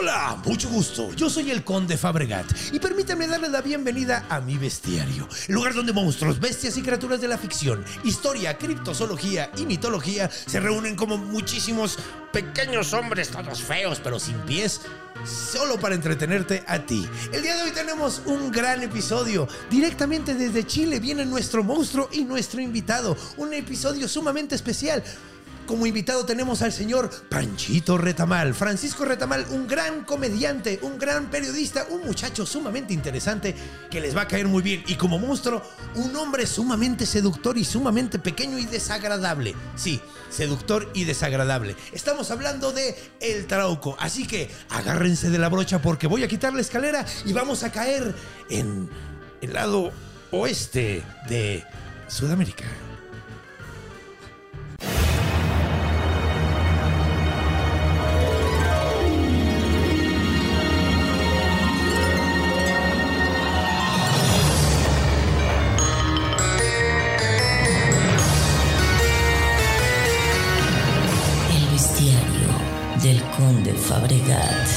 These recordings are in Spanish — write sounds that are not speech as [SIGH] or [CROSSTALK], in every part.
Hola, mucho gusto. Yo soy el Conde Fabregat y permítanme darle la bienvenida a mi bestiario, lugar donde monstruos, bestias y criaturas de la ficción, historia, criptozoología y mitología se reúnen como muchísimos pequeños hombres, todos feos pero sin pies. Solo para entretenerte a ti. El día de hoy tenemos un gran episodio. Directamente desde Chile viene nuestro monstruo y nuestro invitado. Un episodio sumamente especial. Como invitado tenemos al señor Panchito Retamal. Francisco Retamal, un gran comediante, un gran periodista, un muchacho sumamente interesante que les va a caer muy bien. Y como monstruo, un hombre sumamente seductor y sumamente pequeño y desagradable. Sí, seductor y desagradable. Estamos hablando de El Trauco. Así que agárrense de la brocha porque voy a quitar la escalera y vamos a caer en el lado oeste de Sudamérica. Fabregat.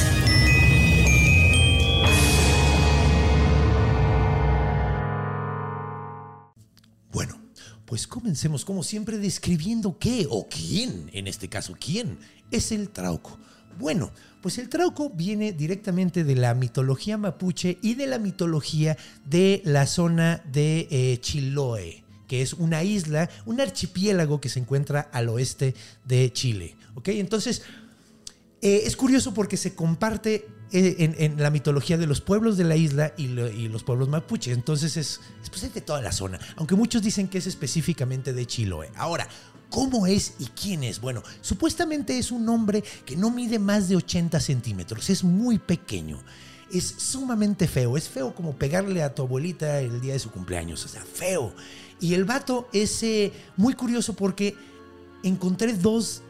Bueno, pues comencemos como siempre describiendo qué o quién, en este caso quién, es el trauco. Bueno, pues el trauco viene directamente de la mitología mapuche y de la mitología de la zona de eh, Chiloé, que es una isla, un archipiélago que se encuentra al oeste de Chile. ¿Ok? Entonces, eh, es curioso porque se comparte eh, en, la mitología de los pueblos de la isla y, lo- y los pueblos mapuche. Entonces es, es, pues, es de toda la zona. Aunque muchos dicen que es específicamente de Chiloé. Ahora, ¿cómo es y quién es? Bueno, supuestamente es un hombre que no mide más de 80 centímetros. Es muy pequeño. Es sumamente feo. Es feo como pegarle a tu abuelita el día de su cumpleaños. O sea, feo. Y el vato es muy curioso porque encontré dos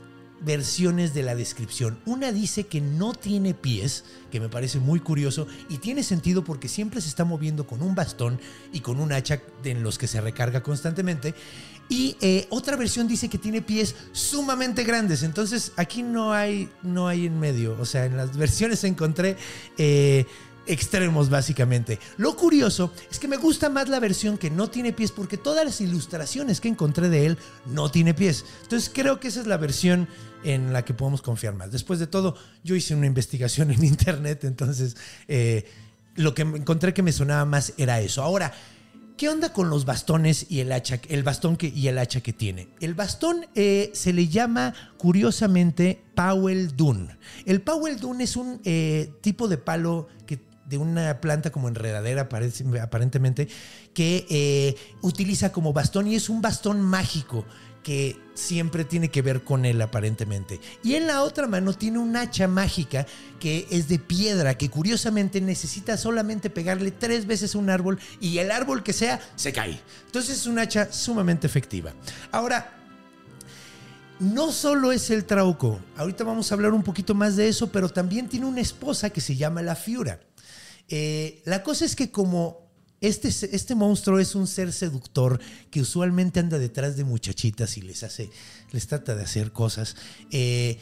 versiones de la descripción. Una dice que no tiene pies, que me parece muy curioso, y tiene sentido porque siempre se está moviendo con un bastón y con un hacha en los que se recarga constantemente. Y eh, otra versión dice que tiene pies sumamente grandes. Entonces aquí no hay, no hay en medio. O sea, en las [LAUGHS] versiones encontré eh, extremos básicamente. Lo curioso es que me gusta más la versión que no tiene pies porque todas las ilustraciones que encontré de él no tiene pies. Entonces creo que esa es la versión en la que podemos confiar más. Después de todo, yo hice una investigación [LAUGHS] en internet, entonces eh, lo que encontré que me sonaba más era eso. Ahora, ¿Qué onda con los bastones y el hacha, el bastón que, y el hacha que tiene? El bastón eh, se le llama curiosamente Powell Dun. El Powell Dun es un eh, tipo de palo que, de una planta como enredadera aparentemente que eh, utiliza como bastón y es un bastón mágico que siempre tiene que ver con él aparentemente. Y en la otra mano tiene un hacha mágica que es de piedra, que curiosamente necesita solamente pegarle tres veces un árbol y el árbol que sea se cae. Entonces es un hacha sumamente efectiva. Ahora, no solo es el trauco, ahorita vamos a hablar un poquito más de eso, pero también tiene una esposa que se llama la Fiura. Eh, la cosa es que como este, este monstruo es un ser seductor que usualmente anda detrás de muchachitas y les hace, les trata de hacer cosas. eh,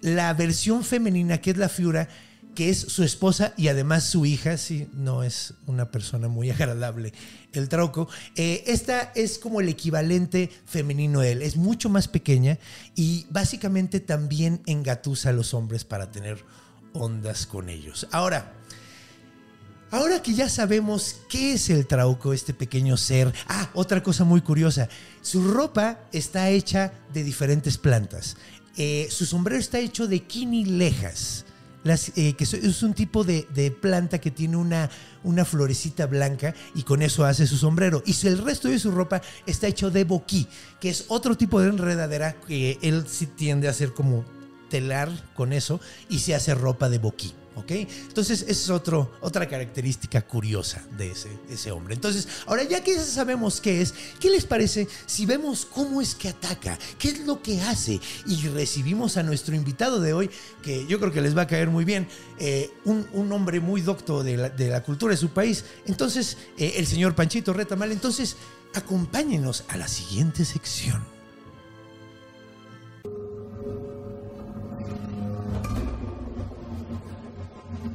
la versión femenina, que es la Fiura, que es su esposa y además su hija, sí, no es una persona muy [LAUGHS] agradable, el Trauco. eh, esta es como el equivalente femenino de él, es mucho más pequeña y básicamente también engatusa a los hombres para tener ondas con ellos. Ahora, Ahora que ya sabemos qué es el trauco, este pequeño ser. Ah, otra cosa muy curiosa. Su ropa está hecha de diferentes plantas. Eh, su sombrero está hecho de quinilejas. Eh, que es un tipo de, planta que tiene una, una florecita blanca y con eso hace su sombrero. Y el resto de su ropa está hecho de boquí, que es otro tipo de enredadera que él sí tiende a hacer como telar con eso y se hace ropa de boquí. ¿Ok? Entonces, esa es otro, otra característica curiosa de ese, ese hombre. Entonces, ahora ya que sabemos qué es, ¿qué les parece si vemos cómo es que ataca? ¿Qué es lo que hace? Y recibimos a nuestro invitado de hoy, que yo creo que les va a caer muy bien, eh, un, un hombre muy docto de la, de la cultura de su país. Entonces, eh, el señor Panchito Retamal. Entonces, acompáñenos a la siguiente sección.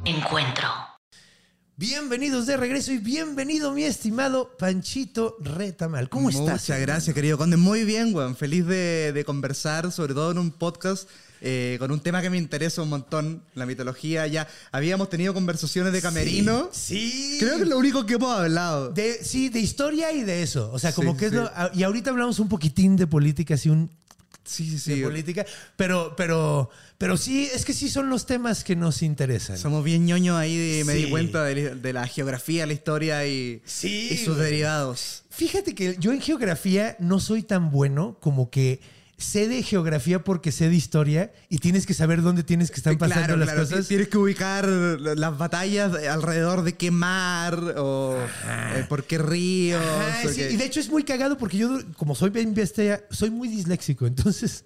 Encuentro. Bienvenidos de regreso y bienvenido mi estimado Panchito Retamal. ¿Cómo estás? Muchas gracias, querido Conde. Muy bien, weón. Feliz de, de conversar, sobre todo en un podcast eh, con un tema que me interesa un montón, la mitología. Ya habíamos tenido conversaciones de camerino. Sí. Creo que es lo único que hemos hablado. De, sí, de historia y de eso. O sea, como Sí, que es sí. lo. Y ahorita hablamos un poquitín de política, así un. sí, sí, De sí. política. Pero, pero, pero sí, es que sí son los temas que nos interesan. Somos bien ñoños ahí, de- me Sí. di cuenta de, de la geografía, la historia y, Sí, y sus güey. derivados. Fíjate que yo en geografía no soy tan bueno como que sé de geografía porque sé de historia y tienes que saber dónde tienes que estar pasando Claro, las claro, cosas. Tienes que ubicar las batallas alrededor de qué mar o eh, por qué ríos. Ajá, o sí, qué- y de hecho es muy cagado porque yo, como soy bien bestia, soy muy disléxico, entonces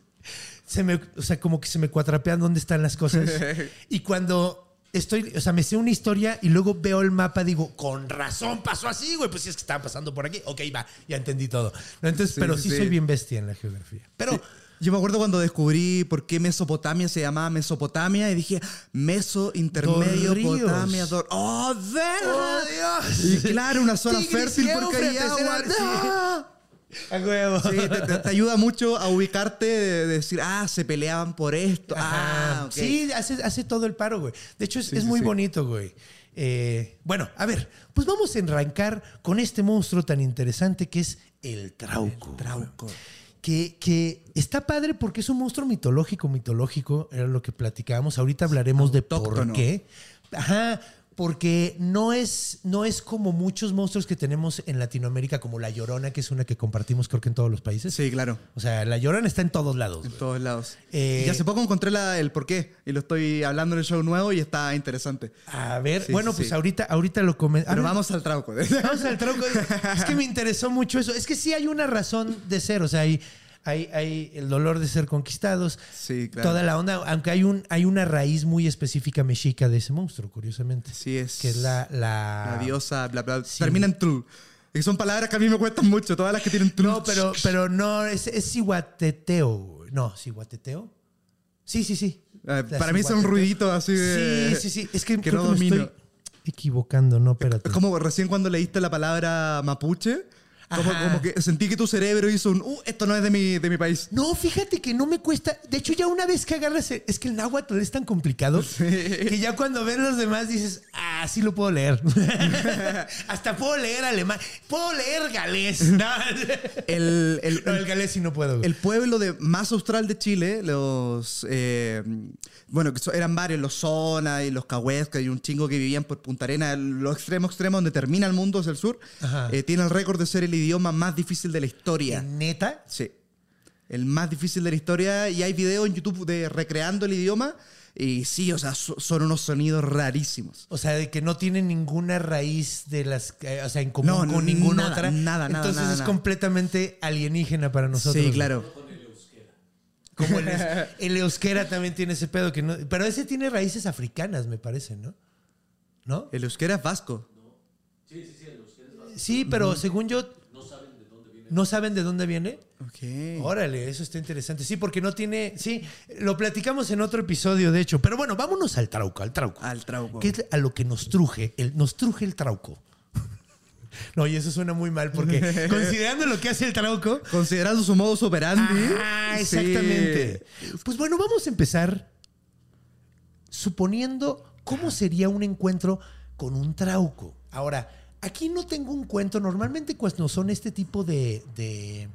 se me, o sea, como que se me cuatrapean dónde están las cosas. [LAUGHS] y cuando estoy, o sea, me sé una historia y luego veo el mapa, digo, con razón pasó así, güey, pues si es que estaba pasando por aquí. Ok, va, ya entendí todo. ¿No? Entonces, Sí, pero sí, sí, soy bien bestia en la geografía. Pero Sí. Yo me acuerdo cuando descubrí por qué Mesopotamia se llamaba Mesopotamia y dije Meso, intermedio, Dos. Potamia, dos. ¡Oh, verga! ¡Oh, Dios! Y claro, una zona Tigris fértil porque Éufrates agua. Sí. ¡No! a huevo. Sí, te, te- te ayuda mucho a ubicarte, de, de decir, ah, se peleaban por esto. Ajá. Ah, ok. Sí, hace, hace todo el paro, güey. De hecho, es, Sí, es sí, muy sí. bonito, güey. Eh, bueno, a ver, pues vamos a arrancar con este monstruo tan interesante que es el trauco. Trauco. Que, que está padre porque es un monstruo mitológico, mitológico, era lo que platicábamos. Ahorita hablaremos de por qué. Ajá, porque no es, no es como muchos monstruos que tenemos en Latinoamérica, como la Llorona, que es una que compartimos creo que en todos los países. Sí, claro. O sea, la Llorona está en todos lados. En güey. todos lados. Eh, y hace poco encontré la- el porqué y lo estoy hablando en el show nuevo y está interesante. A ver, Sí, bueno, sí, pues sí. ahorita, ahorita lo comentamos. Pero vamos al trauco. Vamos al tronco. Es que me interesó mucho eso. Es que sí hay una razón de ser. O sea, hay, hay, hay el dolor de ser conquistados. Sí, claro. Toda la onda. Aunque hay, un, hay una raíz muy específica mexica de ese monstruo, curiosamente. Sí, es. Que es la. La, La diosa, bla, bla. Sí. Termina en tru. Y son palabras que a mí me cuestan mucho, todas las que tienen tru. No, pero, pero no, es, es Cihuateteo. güey. No, Cihuateteo. Sí, sí, sí. Eh, La para mí son Cihuateteo. ruiditos así de- Sí, sí, sí. Es que, que que me estoy equivocando, no, espérate. Es como recién cuando leíste la palabra mapuche, como, que sentí que tu cerebro hizo un, uh, esto no es de mi, de mi país. No, fíjate que no me cuesta. De hecho, ya una vez que agarras. el- Es que el náhuatl es tan complicado que ya cuando ves los demás dices, ah, sí lo puedo leer. [LAUGHS] Hasta puedo leer alemán. Puedo leer galés. [LAUGHS] No, El, el, No, el galés sí no puedo. el pueblo de, más austral de Chile, los. eh, bueno, que eran varios, los Zona y los Cahuesca y un chingo que vivían por Punta Arena, lo extremo extremo donde termina el mundo hacia el sur, eh, tiene el récord de ser el idioma más difícil de la historia. ¿Neta? Sí. El más difícil de la historia. Y hay videos en YouTube de recreando el idioma. Y sí, o sea, so- son unos sonidos rarísimos. O sea, de que no tiene ninguna raíz de las. eh, o sea, en común No, con ninguna nada, otra. nada, nada, Entonces nada, es nada. completamente alienígena para nosotros. sí, claro. Como el, eus- [LAUGHS] el euskera también tiene ese pedo que no. Pero ese tiene raíces africanas, me parece, ¿no? ¿No? El euskera es vasco. Sí, pero según yo. ¿No saben de dónde viene? Ok. Órale, eso está interesante. Sí, porque no tiene. Sí, lo platicamos en otro episodio, de hecho. Pero bueno, vámonos al trauco, al trauco. Al trauco. Que es a lo que nos truje, el, nos truje el trauco. No, y eso suena muy mal porque [LAUGHS] considerando lo que hace el trauco. Considerando su modus operandi. Ah, sí. exactamente. Pues bueno, vamos a empezar suponiendo cómo sería un encuentro con un trauco. Ahora, aquí no tengo un cuento. Normalmente cuando son este tipo de, de,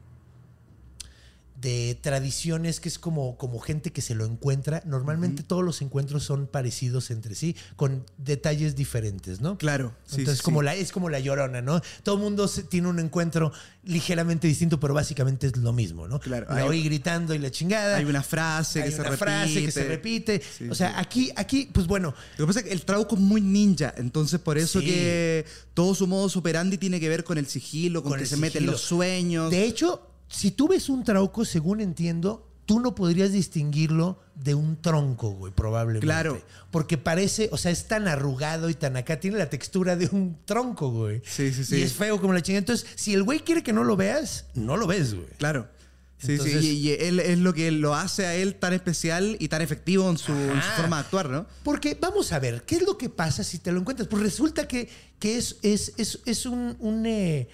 de tradiciones que es como, como gente que se lo encuentra. Normalmente todos los encuentros son parecidos entre sí, con detalles diferentes, ¿no? Claro. sí, Entonces sí, como sí. La, es como la llorona, ¿no? Todo el mundo se- tiene un encuentro ligeramente distinto, pero básicamente es lo mismo, ¿no? Claro, La hay- oí gritando y la chingada. Hay una frase Hay que se una repite. frase que se repite. O sea, aquí, aquí, pues bueno, Lo que pasa es que el Trauco es muy ninja, entonces por eso que todo su modo operandi tiene que ver con el sigilo, con, Con que el se sigilo. los sueños. De hecho, si tú ves un trauco, según entiendo, tú no podrías distinguirlo de un tronco, güey, probablemente. Claro. Porque parece, o sea, es tan arrugado y tan acá, tiene la textura de un tronco, güey. Sí, sí, sí. Y es feo como la chingada. Entonces, si el güey quiere que no lo veas, no lo ves, güey. Claro. Sí, Entonces- sí, y, y él es lo que lo hace a él tan especial y tan efectivo en su, en su Ajá. forma de actuar, ¿no? Porque vamos a ver, ¿qué es lo que pasa si te lo encuentras? Pues resulta que, que es, es, es, es un, un, eh,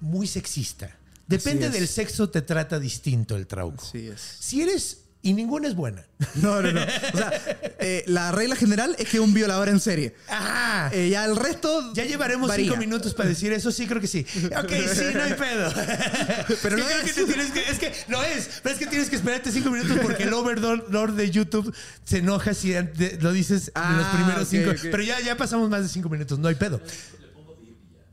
muy sexista. Depende del sexo, te trata distinto el trauco. Así es. Si eres, y ninguna es buena. [LAUGHS] No, no, no. O sea, eh, la regla general es que un violador en serie. Ajá. Eh, ya el resto. ya llevaremos varía. cinco minutos para decir eso, sí, creo que sí. Ok, sí, no hay pedo. [LAUGHS] Pero no creo es. que te tienes que, es que lo es, pero es que tienes que esperarte cinco minutos porque el overlord de YouTube se enoja si lo dices en los Ah, primeros cinco. ok. Pero ya, ya pasamos más de cinco minutos, no hay pedo.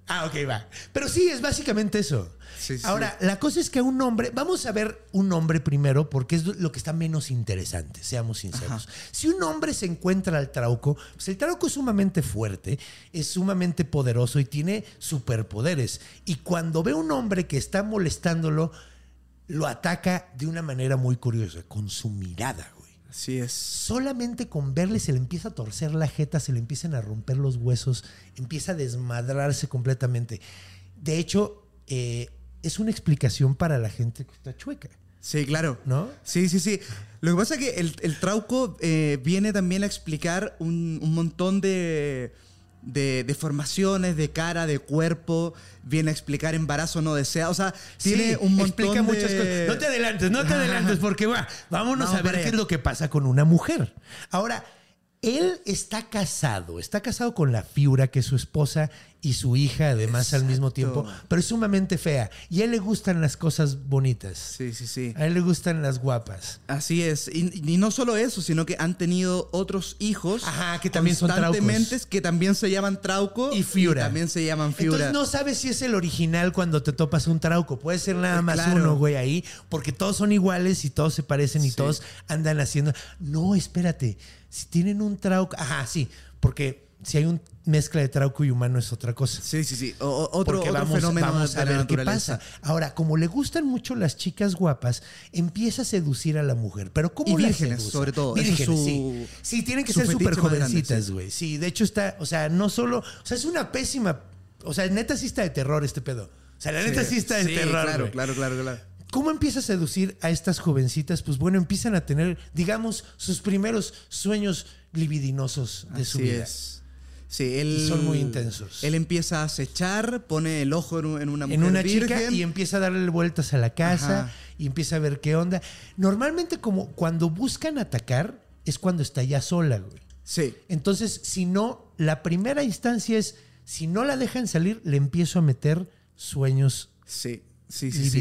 Ah, ok, va. Pero sí, es básicamente eso. Sí, sí. Ahora, la cosa es que un hombre, vamos a ver un hombre primero, porque es lo que está menos interesante, seamos sinceros. Si un hombre se encuentra al trauco, pues el trauco es sumamente fuerte, es sumamente poderoso y tiene superpoderes. Y cuando ve a un hombre que está molestándolo, lo ataca de una manera muy curiosa, con su mirada, güey. Así es. Solamente con verle se le empieza a torcer la jeta, se le empiezan a romper los huesos, empieza a desmadrarse completamente. De hecho, eh, es una explicación para la gente que está chueca, Sí, claro. ¿no? Sí, sí, sí. Lo que pasa es que el, el Trauco eh, viene también a explicar un, un montón de, de deformaciones de cara, de cuerpo. Viene a explicar embarazo no deseado. O sea, tiene Sí, un montón explica de... muchas cosas. No te adelantes, no te adelantes, porque va, [LAUGHS] vámonos a ver qué es lo que pasa con una mujer. Ahora, él está casado, está casado con la Fiura, que es su esposa y su hija, además al mismo tiempo, pero es sumamente fea. Y a él le gustan las cosas bonitas. Sí, sí, sí. A él le gustan las guapas. Así es. Y, y no solo eso, sino que han tenido otros hijos. Ajá, que también son traucos. que también se llaman Trauco. Y Fiura. también se llaman Fiura. Entonces no sabes si es el original cuando te topas un trauco. Puede ser nada Eh, más claro. uno, güey, ahí. Porque todos son iguales y todos se parecen y Sí. todos andan haciendo. No, espérate. Si tienen un trauco. Ajá, sí. Porque si hay una mezcla de trauco y humano es otra cosa. Sí, sí, sí. O- otro, otro vamos, fenómeno vamos a la ver qué pasa. Ahora, como le gustan mucho las chicas guapas, empieza a seducir a la mujer. Pero ¿cómo Y la vírgenes, seduce? sobre todo. Vírgenes, su- sí. Sí, tienen que su ser súper jovencitas, güey. Sí, de hecho está, o sea, no solo, o sea, es una pésima, o sea, neta sí está de terror este pedo. O sea, la neta sí está de Sí, terror. Claro, claro, claro, claro. ¿Cómo empieza a seducir a estas jovencitas? Pues bueno, empiezan a tener, digamos, sus primeros sueños libidinosos de su vida. es. Sí, él, Y son muy intensos. Él empieza a acechar, pone el ojo en, un- en una mujer en una virgen. chica y empieza a darle vueltas a la casa Ajá. y empieza a ver qué onda. Normalmente como cuando buscan atacar es cuando está ya sola, güey. Sí, Entonces, si no, la primera instancia es, si no la dejan salir, le empiezo a meter sueños sí, sí, sí. sí.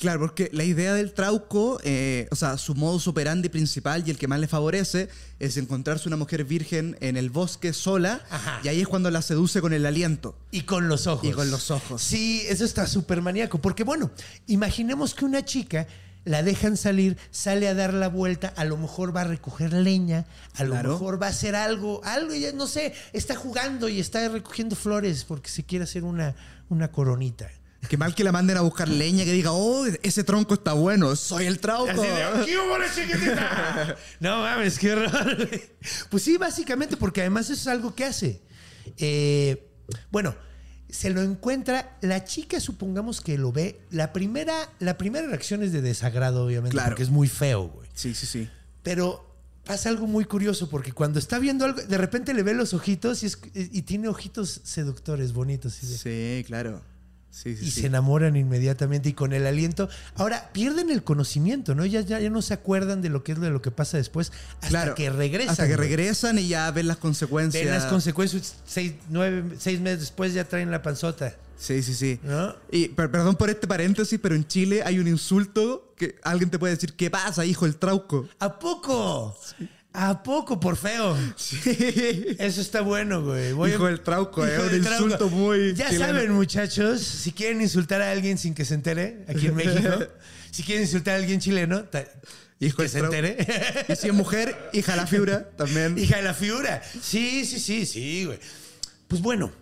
Claro, porque la idea del trauco, eh, o sea, su modus operandi principal y el que más le favorece es encontrarse una mujer virgen en el bosque sola Ajá. y ahí es cuando la seduce con el aliento. Y con los ojos. Y con los ojos. Sí, eso está súper maníaco. Porque bueno, imaginemos que una chica la dejan salir, sale a dar la vuelta, a lo mejor va a recoger leña, a lo Claro. mejor va a hacer algo, algo, ya no sé, está jugando y está recogiendo flores porque se quiere hacer una, una coronita. Que mal que la manden a buscar leña que diga, oh, ese tronco está bueno, soy el trauco. De, "¿Qué hubo, la chiquitita?" [LAUGHS] No mames, qué horror. Pues sí, básicamente, porque además eso es algo que hace. Eh, bueno, se lo encuentra, la chica supongamos que lo ve, la primera, la primera reacción es de desagrado, obviamente, Claro. porque es muy feo, güey. Sí, sí, sí. Pero pasa algo muy curioso, porque cuando está viendo algo, de repente le ve los ojitos y, es- y tiene ojitos seductores, bonitos. así de- Sí, claro. Sí, sí, y sí. se enamoran inmediatamente y con el aliento. Ahora, pierden el conocimiento, ¿no? Ya, ya, ya no se acuerdan de lo que es de lo que pasa después hasta Claro, que regresan. Hasta que regresan y ya ven las consecuencias. Ven las consecuencias, seis, nueve, seis meses después ya traen la panzota. Sí, sí, sí. ¿No? Y per- perdón por este paréntesis, pero en Chile hay un insulto que alguien te puede decir, ¿qué pasa, hijo el trauco? ¿A poco? ¿A poco, por feo? Sí. Eso está bueno, güey. Voy a- Hijo del trauco, Hijo un del trauco. insulto muy Ya chileno. saben, muchachos, si quieren insultar a alguien sin que se entere, aquí en México, [LAUGHS] si quieren insultar a alguien chileno, ta- Hijo que se trauco. entere. Y si es mujer, hija la fibra, también. Hija de la figura. Sí, sí, sí, sí, güey. Pues bueno.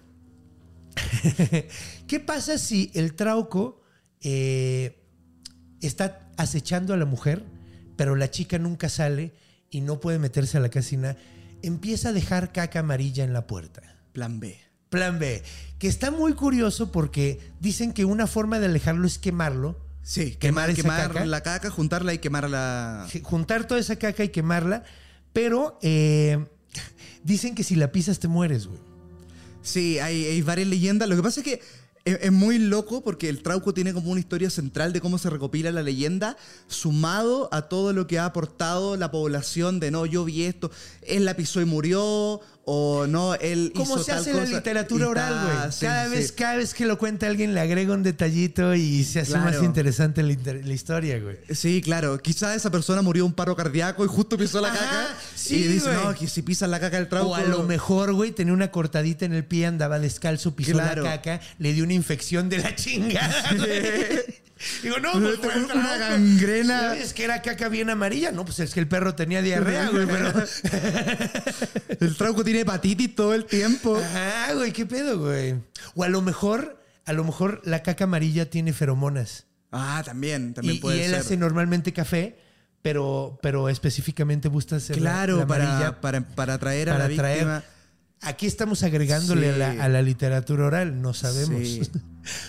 [LAUGHS] ¿Qué pasa si el trauco eh, está acechando a la mujer, pero la chica nunca sale y no puede meterse a la casina? Empieza a dejar caca amarilla en la puerta. Plan B. Plan B. Que está muy curioso porque dicen que una forma de alejarlo es quemarlo. Sí, Quemar quemar, esa quemar caca. la caca, juntarla y quemarla. juntar toda esa caca y quemarla, pero eh, dicen que si la pisas te mueres, güey. Sí, hay, hay varias leyendas. Lo que pasa es que es, muy loco porque el Trauco tiene como una historia central de cómo se recopila la leyenda, sumado a todo lo que ha aportado la población de no, yo vi esto, él la pisó y murió, o no, él ¿Cómo hizo se tal hace la literatura oral, güey? sí, cada, sí, vez, cada vez que lo cuenta alguien le agrega un detallito y se hace Claro. más interesante la, historia, güey. Sí, claro. Quizás esa persona murió de un paro cardíaco y justo pisó la Ajá, caca. sí, y dice, no, que si pisas la caca del Trauco. O a lo mejor, güey, tenía una cortadita en el pie, andaba descalzo, pisó Claro. la caca, le dio una infección de la chingada. [LAUGHS] Digo, no, pues fue el Una gangrena. Es que era caca bien amarilla. No, pues es que el perro tenía diarrea, güey, pero... [LAUGHS] El Trauco tiene hepatitis todo el tiempo. Ajá, güey, qué pedo, güey. O a lo mejor, a lo mejor la caca amarilla tiene feromonas. Ah, también, también y, puede y él ser. hace normalmente café, pero, pero específicamente busca hacer la- Claro, la amarilla para, para, para atraer a para la atraer. víctima. Aquí estamos agregándole Sí. a, la, a la literatura oral, no sabemos. Sí.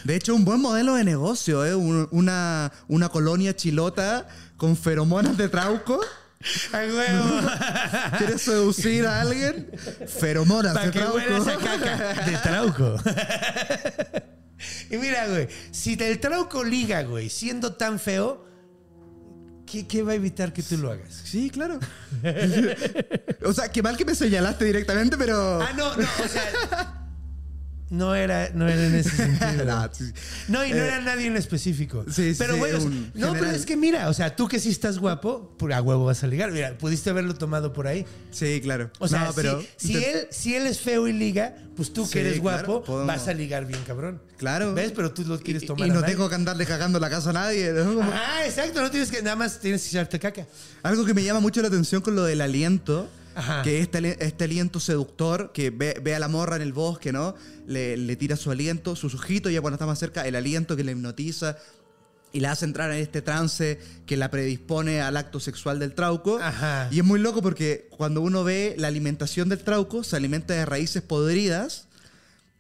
De hecho, un buen modelo de negocio, ¿eh? Un- Una, una colonia chilota con feromonas de trauco. [LAUGHS] ¡A huevo! [LAUGHS] ¿Quieres seducir a alguien? Feromonas [LAUGHS] de trauco. huela esa caca de trauco. y mira, güey, si el trauco liga, güey, siendo tan feo, ¿qué, qué va a evitar que tú lo hagas? Sí, claro. o sea, qué mal que me señalaste directamente, pero. Ah, no, no, o sea. No era, no era en ese [LAUGHS] sentido. No, y no Eh, era nadie en específico. sí, sí, pero sí, bueno, o sea, no, pero es que mira, o sea, tú que sí estás guapo, pues, a huevo vas a ligar. Mira, pudiste haberlo tomado por ahí. Sí, claro. O sea, No, pero. si, si él, si él es feo y liga, pues tú Sí, que eres guapo, vas a ligar bien cabrón. Claro. ¿Ves? Pero tú lo quieres tomar. Y, no nadie. tengo que andarle cagando la casa a nadie. ¿no? [LAUGHS] Ah, exacto, no tienes que, nada más tienes que echarte caca. Algo que me llama mucho la atención con lo del aliento, Ajá. que este, este aliento seductor, que ve, ve a la morra en el bosque, ¿no? Le, le tira su aliento, sus ojitos, ya cuando está más cerca, el aliento que le hipnotiza y la hace entrar en este trance que la predispone al acto sexual del trauco. Ajá. Y es muy loco porque cuando uno ve la alimentación del trauco, se alimenta de raíces podridas.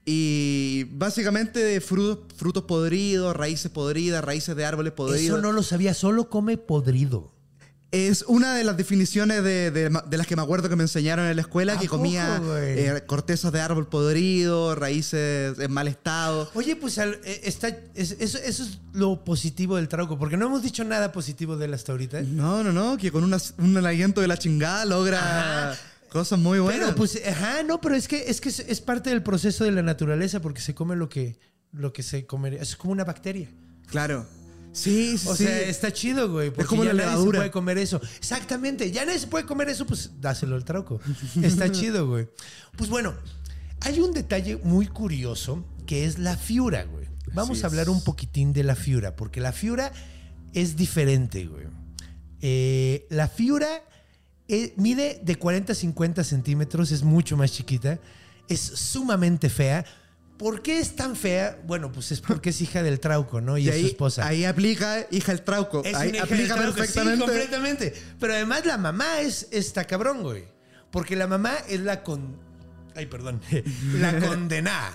Y básicamente de frutos, frutos podridos, raíces podridas, raíces de árboles podridos. Eso no lo sabía, solo come podrido. Es una de las definiciones de, de- de las que me acuerdo que me enseñaron en la escuela, ¿A que comía eh, cortezas de árbol podrido, raíces en mal estado. Oye, pues al- eh, está, es- eso, eso es lo positivo del trauco, porque no hemos dicho nada positivo de él hasta ahorita. No, no, no, que con una- un aliento de la chingada logra Ajá. cosas muy buenas. Pero pues, ajá, no, pero es que es que es, es parte del proceso de la naturaleza, porque se come lo que, lo que se comería. Es como una bacteria. Claro. Sí, sí, O sí. sea, está chido, güey. Porque como ya la nadie se puede comer eso. Exactamente. Ya nadie se puede comer eso, pues dáselo al trauco. Está [LAUGHS] chido, güey. Pues bueno, hay un detalle muy curioso que es la fiura, güey. Vamos Así a hablar es. un poquitín de la fiura, porque la fiura es diferente, güey. Eh, la fiura eh, mide de 40 a 50 centímetros, es mucho más chiquita, es sumamente fea. ¿Por qué es tan fea? Bueno, pues es porque es hija del trauco, ¿no? Y, Y es ahí, su esposa. ahí aplica hija el trauco. Es ahí una hija aplica del trauco, perfectamente. Sí, completamente. Pero además la mamá es esta cabrón, güey. Porque la mamá es la con... Ay, perdón. [LAUGHS] La condenada.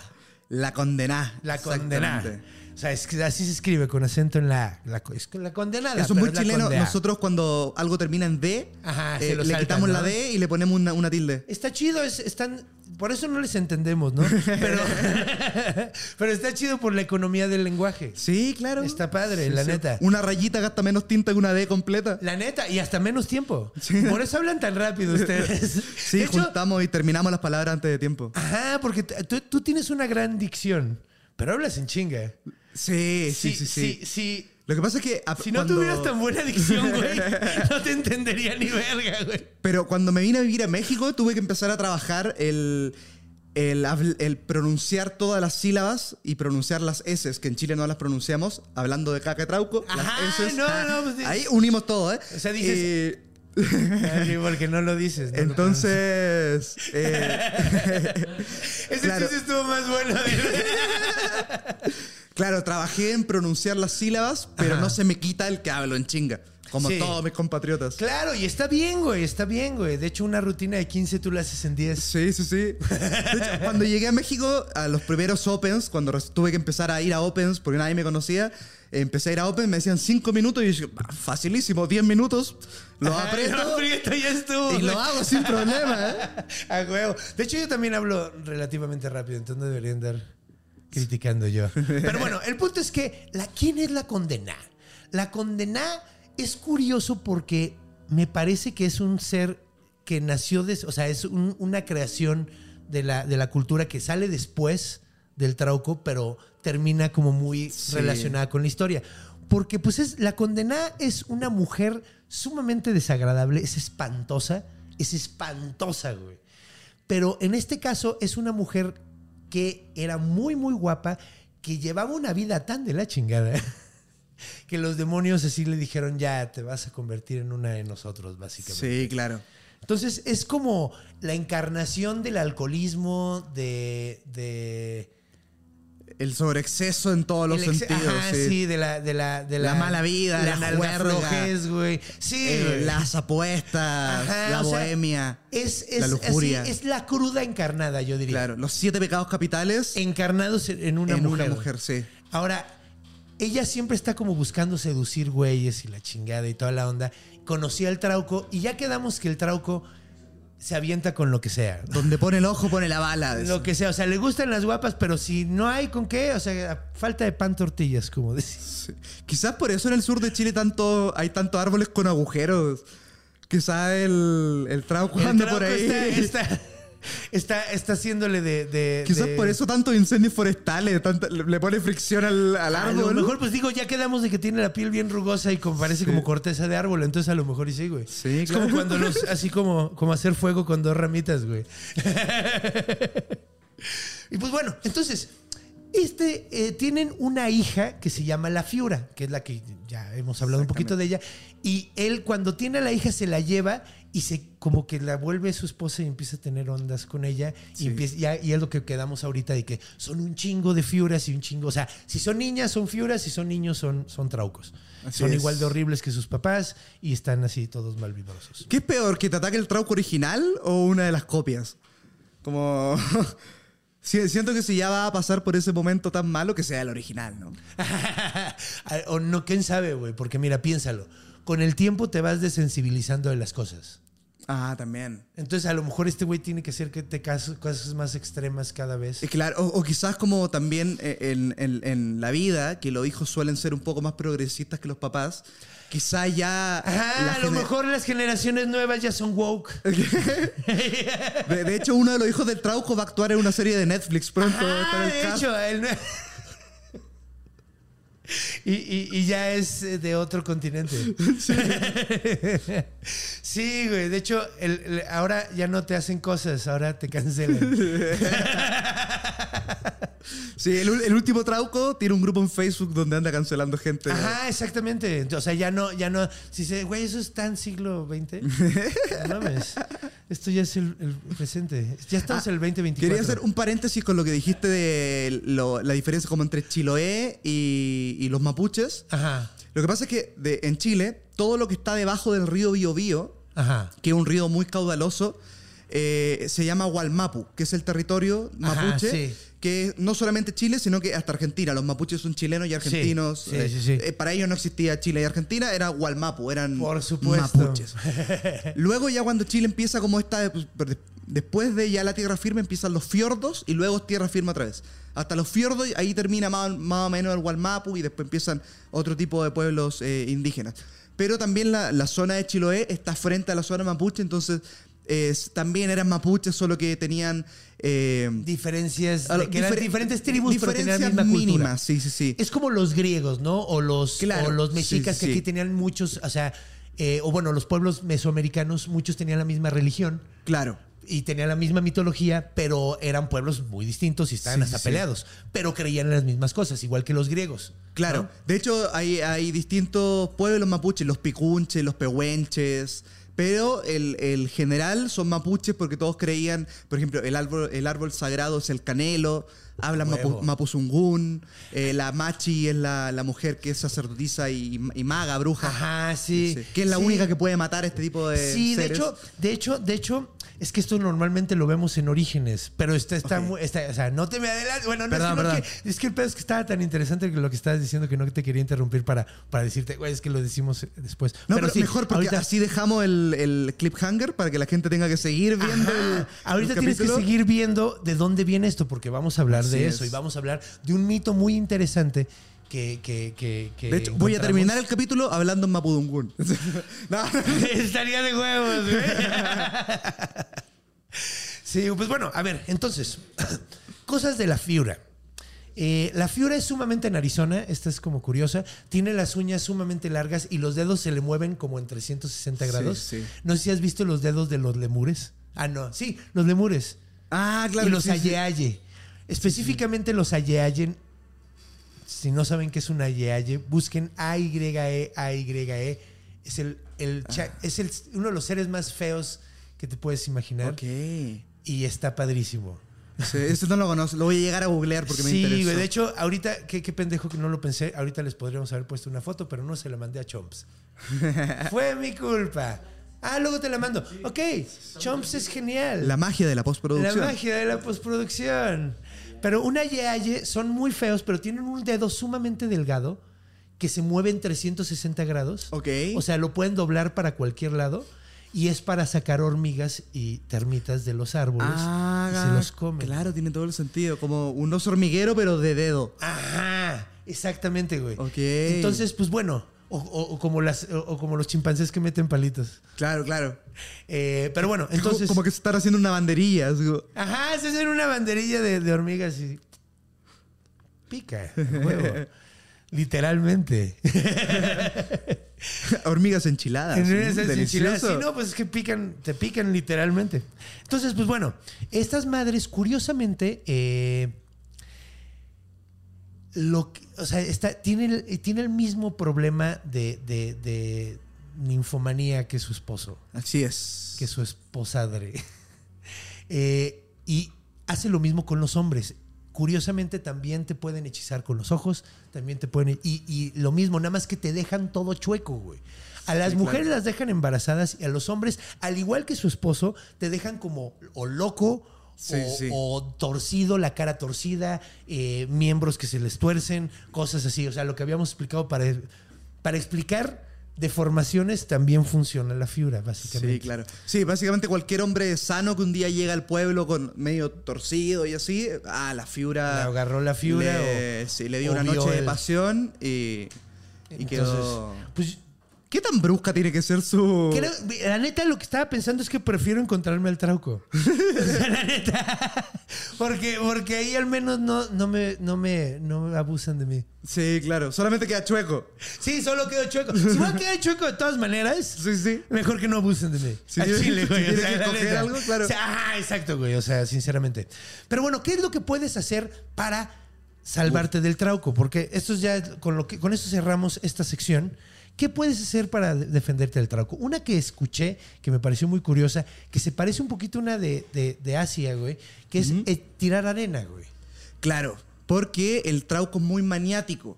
La condená. La condenada. O sea, es así se escribe con acento en la, la, es la condenada. Eso es muy chileno. Nosotros cuando algo termina en D, Ajá, eh, le saltan, quitamos la. D y le ponemos una, una tilde. Está chido, es, están, por eso no les entendemos, ¿no? Pero, [LAUGHS] [LAUGHS] pero está chido por la economía del lenguaje. Sí, claro. Está padre, la neta. Una rayita gasta menos tinta que una D completa. La neta, y hasta menos tiempo. Por eso hablan tan rápido ustedes. [LAUGHS] Sí, hecho, juntamos y terminamos las palabras antes de tiempo. Ajá, porque tú tienes una gran dicción, pero hablas en chinga. Sí, sí, sí, sí. Lo que pasa es que... a- si no tuvieras tan buena dicción, güey, [LAUGHS] no te entendería ni verga, güey. Pero cuando me vine a vivir a México, tuve que empezar a trabajar el, el, pronunciar todas las sílabas y pronunciar las S, que en Chile no las pronunciamos, hablando de caca trauco. Ajá, las S. no, no, pues, Ahí unimos todo, ¿eh? O sea, dices- Eh, Porque no lo dices. no lo entonces. [LAUGHS] eh. Ese claro. estuvo más bueno. [LAUGHS] claro, trabajé en pronunciar las sílabas, pero Ajá. no se me quita el que hablo en chinga. Como Sí. todos mis compatriotas. claro, y está bien, güey, está bien, güey. De hecho, una rutina de 15 tú la haces en 10. Sí, sí, sí. De hecho, cuando llegué a México, a los primeros Opens, cuando tuve que empezar a ir a Opens porque nadie me conocía, empecé a ir a Opens, me decían 5 minutos y yo dije, "Ah, facilísimo, 10 minutos, lo aprieto [LAUGHS] lo aprieto y estuvo. y lo hago sin problema. ¿eh? [LAUGHS] A huevo. De hecho, yo también hablo relativamente rápido, entonces no debería andar criticando yo. [LAUGHS] Pero bueno, el punto es que, la, ¿quién es la condena? La condena es curioso porque me parece que es un ser que nació, de, o sea, es un- una creación de la, de la cultura que sale después del trauco, pero termina como muy relacionada con la historia. Porque pues es, la condena es una mujer sumamente desagradable, es espantosa, es espantosa, güey. Pero en este caso es una mujer que era muy, muy guapa, que llevaba una vida tan de la chingada, [LAUGHS] que los demonios así le dijeron, ya te vas a convertir en una de nosotros, básicamente. Sí, claro. Entonces es como la encarnación del alcoholismo, de... de El sobreexceso en todos los sentidos. Ajá, sí. sí, de la, de la, de la, La mala vida, la nalgaflojez, güey. Sí, Eh, las apuestas, Ajá, la sea, bohemia, es, es, la lujuria. así, es la cruda encarnada, yo diría. claro, los siete pecados capitales Encarnados en en una en mujer. una mujer, sí. Ahora, ella siempre está como buscando seducir güeyes y la chingada y toda la onda. Conocí al Trauco y ya quedamos que el Trauco se avienta con lo que sea. Donde pone el ojo, pone la bala. Lo que sea, o sea, le gustan las guapas, pero si no hay con qué, o sea, falta de pan tortillas, como decís. Sí. Quizás por eso en el sur de Chile tanto, hay tantos árboles con agujeros. Quizás el, el trauco anda por ahí. Está, está, está, está haciéndole de. de- Quizás de- por eso tantos incendios forestales, tanta- le pone fricción al, al A árbol. lo mejor, pues digo, ya quedamos de que tiene la piel bien rugosa y como, parece como corteza de árbol, entonces a lo mejor y sí, güey. Sí, es claro. como cuando los, [LAUGHS] así como, como hacer fuego con dos ramitas, güey. [LAUGHS] y pues bueno, entonces, este, eh, tienen una hija que se llama La Fiura, que es la que ya hemos hablado un poquito de ella, y él cuando tiene a la hija se la lleva y se como que la vuelve su esposa y empieza a tener ondas con ella y, empieza, ya- y es lo que quedamos ahorita de que son un chingo de fiuras y un chingo, o sea, si son niñas son fiuras, si son niños son, son traucos. Así son es. igual de horribles que sus papás y están así todos malvibrosos. ¿Qué es peor, que te ataque el trauco original o una de las copias? Como... [LAUGHS] Si- Siento que si ya va a pasar por ese momento tan malo, que sea el original, ¿no? [LAUGHS] o no, quién sabe, güey, porque mira, piénsalo. Con el tiempo te vas desensibilizando de las cosas. Ah, también. Entonces, a lo mejor este güey tiene que hacer que te cases cosas más extremas cada vez. Claro, o, o quizás como también eh, en, en- en la vida, que los hijos suelen ser un poco más progresistas que los papás, quizás ya... Ajá, a lo mejor las generaciones nuevas ya son woke. [LAUGHS] De, de hecho, uno de los hijos del Trauco va a actuar en una serie de Netflix pronto. está en Ah, el de hecho, el y, y- y ya es eh, de otro continente. [LAUGHS] Sí, güey. De hecho, el- el- ahora ya no te hacen cosas, ahora te cancelan. [LAUGHS] Sí, el, último Trauco tiene un grupo en Facebook donde anda cancelando gente. Ajá, exactamente. O sea, ya no, ya no. Si se, güey, eso está en siglo XX. [LAUGHS] No mames. Esto ya es el, el presente. Ya estamos en el 2024. Quería hacer un paréntesis con lo que dijiste de lo- la diferencia como entre Chiloé y, y los mapuches. Ajá. Lo que pasa es que de- en Chile, todo lo que está debajo del río Biobío, Ajá. que es un río muy caudaloso, eh, se llama Hualmapu, que es el territorio Ajá, mapuche, sí. Que no solamente Chile, sino que hasta Argentina. Los mapuches son chilenos y argentinos. sí, Eh, sí, sí. eh, para ellos no existía Chile y Argentina, era Gualmapu, eran Por supuesto. mapuches. [LAUGHS] Luego ya cuando Chile empieza como esta, pues, de- después de ya la tierra firme empiezan los fiordos y luego tierra firme otra vez. Hasta los fiordos, ahí termina más, más o menos el Gualmapu y después empiezan otro tipo de pueblos eh, indígenas. Pero también la, la zona de Chiloé está frente a la zona mapuche, entonces eh, también eran mapuches, solo que tenían... eh, Diferencias, de que eran difer- diferentes tribus, pero tenían la diferencias misma cultura. mínimas, sí, sí, sí. Es como los griegos, ¿no? O los, Claro, o los mexicas sí, que aquí tenían muchos, o sea, eh, o bueno, los pueblos mesoamericanos, muchos tenían la misma religión Claro. y tenían la misma mitología, pero eran pueblos muy distintos y estaban Sí, hasta sí, sí. peleados, pero creían en las mismas cosas, igual que los griegos. Claro. ¿no? De hecho, hay, hay distintos pueblos mapuches, los picunches, los pehuenches. Pero el, el general son mapuches porque todos creían, por ejemplo, el árbol, el árbol sagrado es el canelo, hablan mapu, mapuzungún, eh, la machi es la, la mujer que es sacerdotisa y, y maga, bruja. Ajá, sí. Sí, Que es la Sí. única que puede matar a este tipo de Sí, de hecho, de hecho, de hecho, es que esto normalmente lo vemos en orígenes, pero está, está muy, está- o sea, no te me adelantes. Bueno, no, Perdón, es, que es que el pedo es que estaba tan interesante que lo que estabas diciendo que no te quería interrumpir para, para decirte, güey, es que lo decimos después. No, pero, sí, mejor porque ahorita- así dejamos el, el cliffhanger para que la gente tenga que seguir viendo Ajá. el, Ahorita el tienes que seguir viendo de dónde viene esto, porque vamos a hablar Así de es. eso y vamos a hablar de un mito muy interesante que. que, que, que De hecho, voy a terminar el capítulo hablando en Mapudungún. [LAUGHS] No. [LAUGHS] Estaría de huevos, güey. [LAUGHS] Sí, pues bueno, a ver, entonces, [COUGHS] cosas de la fiura. Eh, la fiura es sumamente en Arizona, esta es como curiosa, tiene las uñas sumamente largas y los dedos se le mueven como en 360 Sí, grados. sí. No sé si has visto los dedos de los lemures. Ah, no, sí, los lemures. Ah, claro. y los sí, sí. ayeaye. Específicamente los ayeayen. Si no saben qué es un ayeaye, busquen A-Y-E, A-Y-E. Es, el, el Ah. es el- uno de los seres más feos que te puedes imaginar. Ok. Y está padrísimo. Sí, eso no lo conozco. Lo voy a llegar a googlear porque me sí, interesa. güey. De hecho, ahorita, qué, qué pendejo que no lo pensé. Ahorita les podríamos haber puesto una foto, pero no se la mandé a Chomps. [LAUGHS] Fue mi culpa. Ah, luego te la mando. Ok, Chomps es genial. La magia de la postproducción. La magia de la postproducción. Pero una yeaye son muy feos, pero tienen un dedo sumamente delgado que se mueve en 360 grados. Ok. O sea, lo pueden doblar para cualquier lado y es para sacar hormigas y termitas de los árboles Ah, y se los comen. Claro, tiene todo el sentido. Como un oso hormiguero, pero de dedo. Ajá, exactamente, güey. Ok. Entonces, pues bueno, o, o- o como las, o, como los chimpancés que meten palitos. Claro, claro. Eh, pero bueno, Entonces, como que se están haciendo una banderilla. así Ajá, se hacen una banderilla de, de hormigas y. Pica, el huevo. [LAUGHS] Literalmente. [LAUGHS] [LAUGHS] hormigas enchiladas. En esas enchiladas. Sí, no, pues es que pican, te pican literalmente. Entonces, pues bueno, estas madres, curiosamente, eh, lo o sea, está, tiene, el, tiene el mismo problema de, de- de ninfomanía que su esposo, Así es. que su esposadre. [LAUGHS] Eh, y hace lo mismo con los hombres. Curiosamente también te pueden hechizar con los ojos, también te pueden... Y, y lo mismo, nada más que te dejan todo chueco, güey. A las Sí, mujeres claro. las dejan embarazadas y a los hombres, al igual que su esposo, te dejan como o loco Sí, o, sí. o torcido, la cara torcida, eh, miembros que se les tuercen, cosas así. O sea, lo que habíamos explicado para, para explicar deformaciones también funciona la fibra, básicamente. Sí, claro. Sí, básicamente cualquier hombre sano que un día llega al pueblo con medio torcido y así, ah, la fibra. Le agarró la fibra Le, o- sí, le dio una noche de pasión y, y Entonces, quedó. pues ¿Qué tan brusca tiene que ser su. Creo- la neta, lo que estaba pensando es que prefiero encontrarme al trauco. O [LAUGHS] sea, [LAUGHS] la neta. Porque, porque ahí al menos no, no, me, no, me, no me abusan de mí. Sí, claro. Solamente queda chueco. Sí, solo quedo chueco. Si voy a quedar chueco de todas maneras, Sí, sí. mejor que no abusen de mí. Al chile, si güey. que la coger neta. algo, claro. O sea, ajá, exacto, güey. O sea, sinceramente. Pero bueno, ¿qué es lo que puedes hacer para salvarte del trauco? Porque esto es ya, con, lo que, con esto cerramos esta sección. ¿Qué puedes hacer para de- defenderte del trauco? Una que escuché, que me pareció muy curiosa, que se parece un poquito a una de, de- de Asia, güey, que es eh, tirar arena, güey. Claro. Porque el trauco es muy maniático.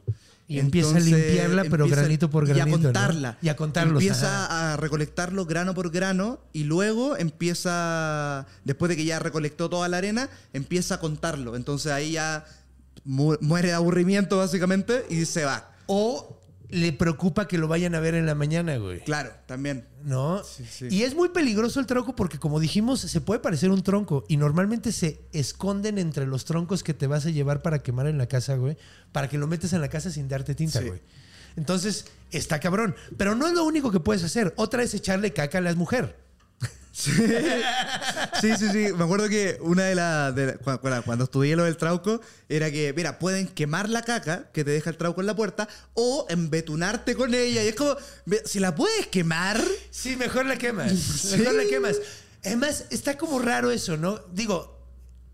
Y empieza a limpiarla, pero granito por granito, Y a ¿no? contarla. Y a contarlos, Empieza a recolectarlo grano por grano y luego empieza, después de que ya recolectó toda la arena, empieza a contarlo. Entonces ahí ya mu- muere de aburrimiento básicamente y se va. O le preocupa que lo vayan a ver en la mañana, güey. Claro, también. ¿No? sí. Y es muy peligroso el tronco porque, como dijimos, se puede parecer un tronco y normalmente se esconden entre los troncos que te vas a llevar para quemar en la casa, güey, para que lo metes en la casa sin darte tinta, Sí. güey. Entonces, está cabrón. Pero no es lo único que puedes hacer. Otra es echarle caca a la mujer. Sí, sí, sí. Me acuerdo que una de las. cuando, cuando estudié lo del trauco, era que, mira, pueden quemar la caca que te deja el trauco en la puerta o embetunarte con ella. Y es como, si la puedes quemar. Sí, mejor la quemas. Mejor la quemas. Además, está como raro eso, ¿no? Digo,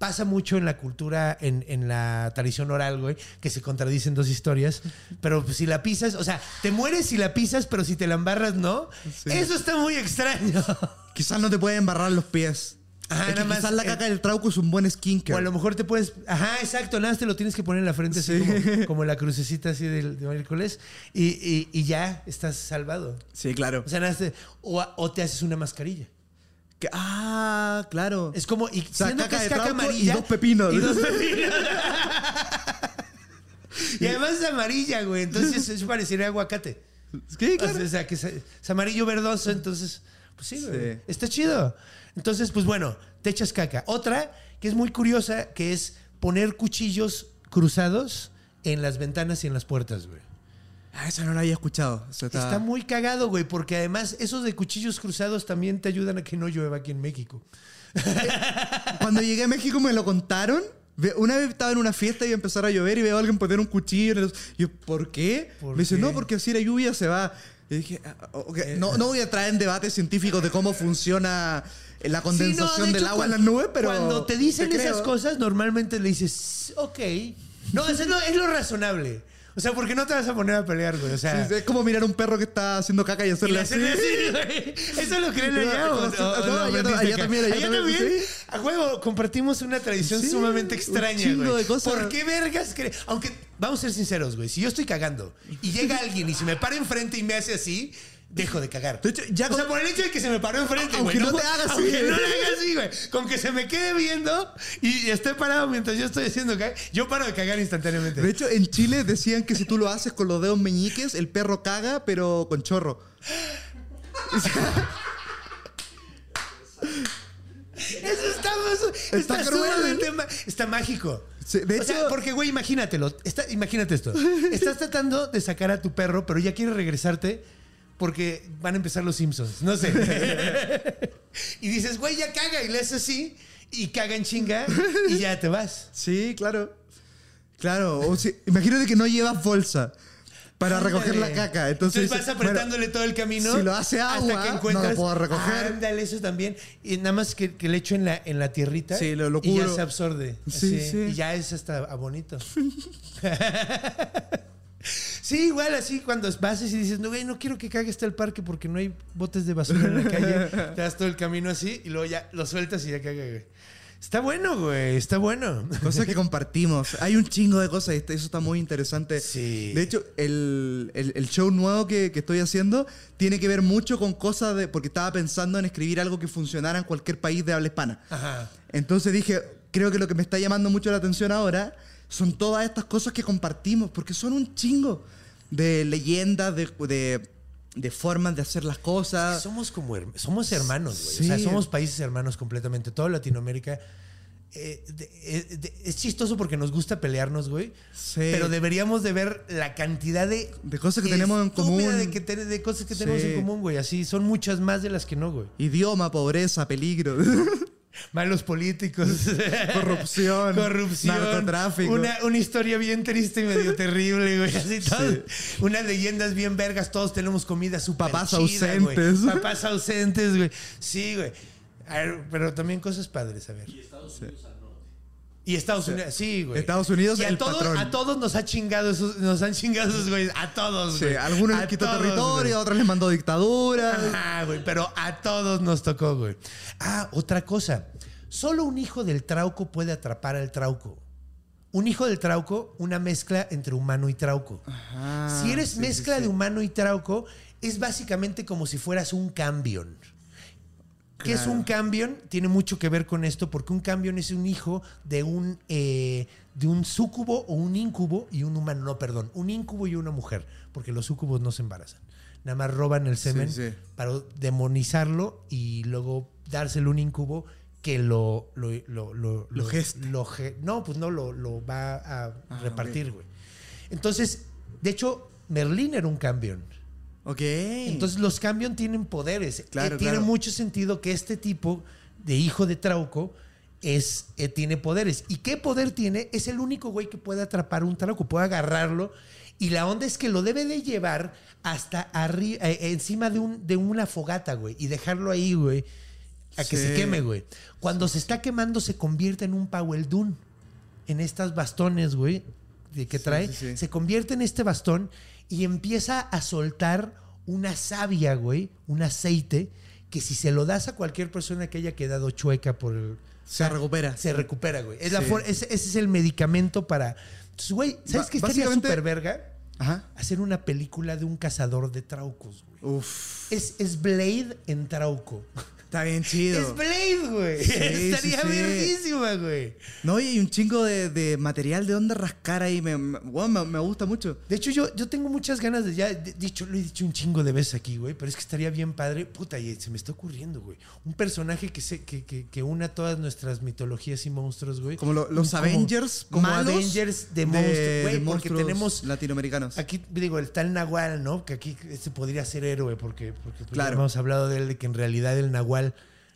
pasa mucho en la cultura, en, en la tradición oral, güey, que se contradicen dos historias. Pero pues, si la pisas, o sea, te mueres si la pisas, pero si te la embarras, no. Eso está muy extraño. [LAUGHS] Quizás no te pueden embarrar los pies. Ajá, Es que nada más quizás la caca del trauco es un buen O a skincare. lo mejor te puedes. Ajá, exacto. Nada más te lo tienes que poner en la frente, así como, [LAUGHS] como la crucecita así del- de, miércoles. Y, y- y ya estás salvado. Sí, claro. O sea, nada más te- o, o te haces una mascarilla. Que- ah, claro. Es como. Y sea, siendo caca que es de caca y amarilla. dos pepinos. Y dos pepinos. [LAUGHS] y además es amarilla, güey. Entonces eso parecería aguacate. Sí, claro. O sea, que es, es amarillo verdoso, entonces. Pues sí, güey. Sí. Está chido. Entonces, pues bueno, te echas caca. Otra que es muy curiosa, que es poner cuchillos cruzados en las ventanas y en las puertas, güey. Ah, esa no la había escuchado. Eso está- Está muy cagado, güey, porque además esos de cuchillos cruzados también te ayudan a que no llueva aquí en México. [LAUGHS] Cuando llegué a México me lo contaron. Una vez estaba en una fiesta y iba a empezar a llover y veo a alguien poner un cuchillo. En el... y yo, ¿por qué? ¿Por me dice, qué? no, porque así la lluvia se va. Y dije, ah, ok, no, no voy a traer en debates científicos de cómo funciona la condensación Sí, no, de del hecho, agua en las nubes, pero. Cuando te dicen te esas cosas, normalmente le dices, ok. No, eso es lo, es lo razonable. O sea, porque no te vas a poner a pelear, güey. O sea. Sí, es como mirar a un perro que está haciendo caca y y hacerle le así. Eso lo creen allá. no, allá- también, allá ¿Allá también, sí. A huevo, compartimos una tradición Sí, sumamente extraña, chingo güey. de cosas. ¿Por qué vergas creen? Aunque, vamos a ser sinceros, güey. Si yo estoy cagando y llega alguien y se me para enfrente y me hace así, dejo de cagar. De hecho, ya o sea, por el hecho de que se me paró enfrente, Aunque güey. no te haga así. Aunque [LAUGHS] no le haga así, güey. Con que se me quede viendo y esté parado mientras yo estoy haciendo cagar, yo paro de cagar instantáneamente. De hecho, en Chile decían que si tú lo haces con los dedos meñiques, el perro caga, pero con chorro. [LAUGHS] Eso está, está, Está ma- está mágico. Sí, de o sea, hecho- porque, güey, imagínatelo. Está- imagínate esto. Estás tratando de sacar a tu perro, pero ya quiere regresarte porque van a empezar los Simpsons. No sé. [LAUGHS] y dices, güey, ya caga. Y le haces así y caga en chinga y ya te vas. Sí, claro. Claro. O imagínate que no llevas bolsa para recoger la caca. Entonces, vas bueno, apretándole todo el camino. si lo hace agua, no lo puedo recoger. Ándale, eso también. Y nada más que, que le echo en la, en la tierrita. Sí, lo- lo Y ya se absorbe. Sí, sí. Y ya es hasta bonito. [LAUGHS] Sí, igual así cuando vas y dices, no, güey, no quiero que cague hasta el parque porque no hay botes de basura en la calle. [LAUGHS] Te das todo el camino así y luego ya lo sueltas y ya caga, güey. Está bueno, güey, está bueno. Cosas que [LAUGHS] compartimos. Hay un chingo de cosas y eso está muy interesante. Sí. De hecho, el, el- el show nuevo que, que estoy haciendo tiene que ver mucho con cosas de. Porque estaba pensando en escribir algo que funcionara en cualquier país de habla hispana. Ajá. Entonces dije, creo que lo que me está llamando mucho la atención ahora son todas estas cosas que compartimos, porque son un chingo de leyendas, de, de, de formas de hacer las cosas. Somos como her- somos hermanos, güey. Sí. O sea, somos países hermanos completamente. Toda Latinoamérica. eh, de- eh, de- es chistoso porque nos gusta pelearnos, güey. Sí. Pero deberíamos de ver la cantidad de... De cosas que tenemos en común. De, que te- de cosas que tenemos Sí. en común, güey. Así, son muchas más de las que no, güey. Idioma, pobreza, peligro. [LAUGHS] Malos políticos. [LAUGHS] Corrupción, Corrupción. narcotráfico. Una, una historia bien triste y medio [LAUGHS] terrible, güey. Así todo. Unas leyendas bien vergas. Todos tenemos comida súper Papás chida, güey. ausentes. Papás ausentes, güey. Sí, güey. A ver, pero también cosas padres, a ver. Y Estados Unidos al norte. Y Estados Unidos, sí, güey. Estados Unidos, y a el todos, patrón. A todos nos ha chingado esos, nos han chingado esos güeyes. A todos, Sí, güey. a algunos les quitó todos, territorio, güey. a otros les mandó dictadura. Ajá, güey, pero a todos nos tocó, güey. Ah, otra cosa. Solo un hijo del trauco puede atrapar al trauco. un hijo del trauco, una mezcla entre humano y trauco. Ajá, si eres sí, sí, mezcla sí. de humano y trauco, es básicamente como si fueras un cambion. ¿Qué es Claro. un cambion? Tiene mucho que ver con esto, porque un cambion es un hijo de un, eh, de un súcubo o un incubo y un humano. No, perdón, un incubo y una mujer, porque los súcubos no se embarazan. Nada más roban el semen sí. para demonizarlo y luego dárselo un incubo que lo lo lo lo, Lo gesta. lo ge- no, pues no lo, lo va a Ah, repartir, güey. Entonces, de hecho, Merlín era un cambion. Ok. Entonces los cambion tienen poderes. Claro, Eh, tiene claro. mucho sentido que este tipo de hijo de Trauco es, eh, tiene poderes. ¿Y qué poder tiene? Es el único güey que puede atrapar un Trauco, puede agarrarlo. Y la onda es que lo debe de llevar hasta arriba, encima de, un, de una fogata, güey. Y dejarlo ahí, güey. A que Sí. se queme, güey. Cuando se está quemando, se convierte en un Powell En estas bastones, güey, que trae. sí, sí. Se convierte en este bastón y empieza a soltar una savia, güey, un aceite, que si se lo das a cualquier persona que haya quedado chueca por el... Se recupera. Se recupera, güey. Es Sí. ese, ese es el medicamento para... Entonces, güey, ¿sabes qué estaría súper verga? Ajá. Hacer una película de un cazador de traucos, güey. Uf. Es, es Blade en trauco. Está bien chido. Es Blade, güey. Sí, [LAUGHS] Estaría sí, sí. verguísima, güey. No, y hay un chingo de, de material de dónde rascar ahí. Me, me, me- me gusta mucho. De hecho, yo, yo tengo muchas ganas de ya. de- dicho, lo he dicho un chingo de veces aquí, güey. Pero es que estaría bien padre. Puta, y se me está ocurriendo, güey. Un personaje que, se, que, que, que una todas nuestras mitologías y monstruos, güey. Como lo- los Como- Avengers Como malos Avengers de, monstruos, de güey. Porque tenemos. latinoamericanos. Aquí, digo, está el Nahual, ¿no? Que aquí este podría ser héroe, porque, porque pues, Claro. hemos hablado de él, de que en realidad el Nahual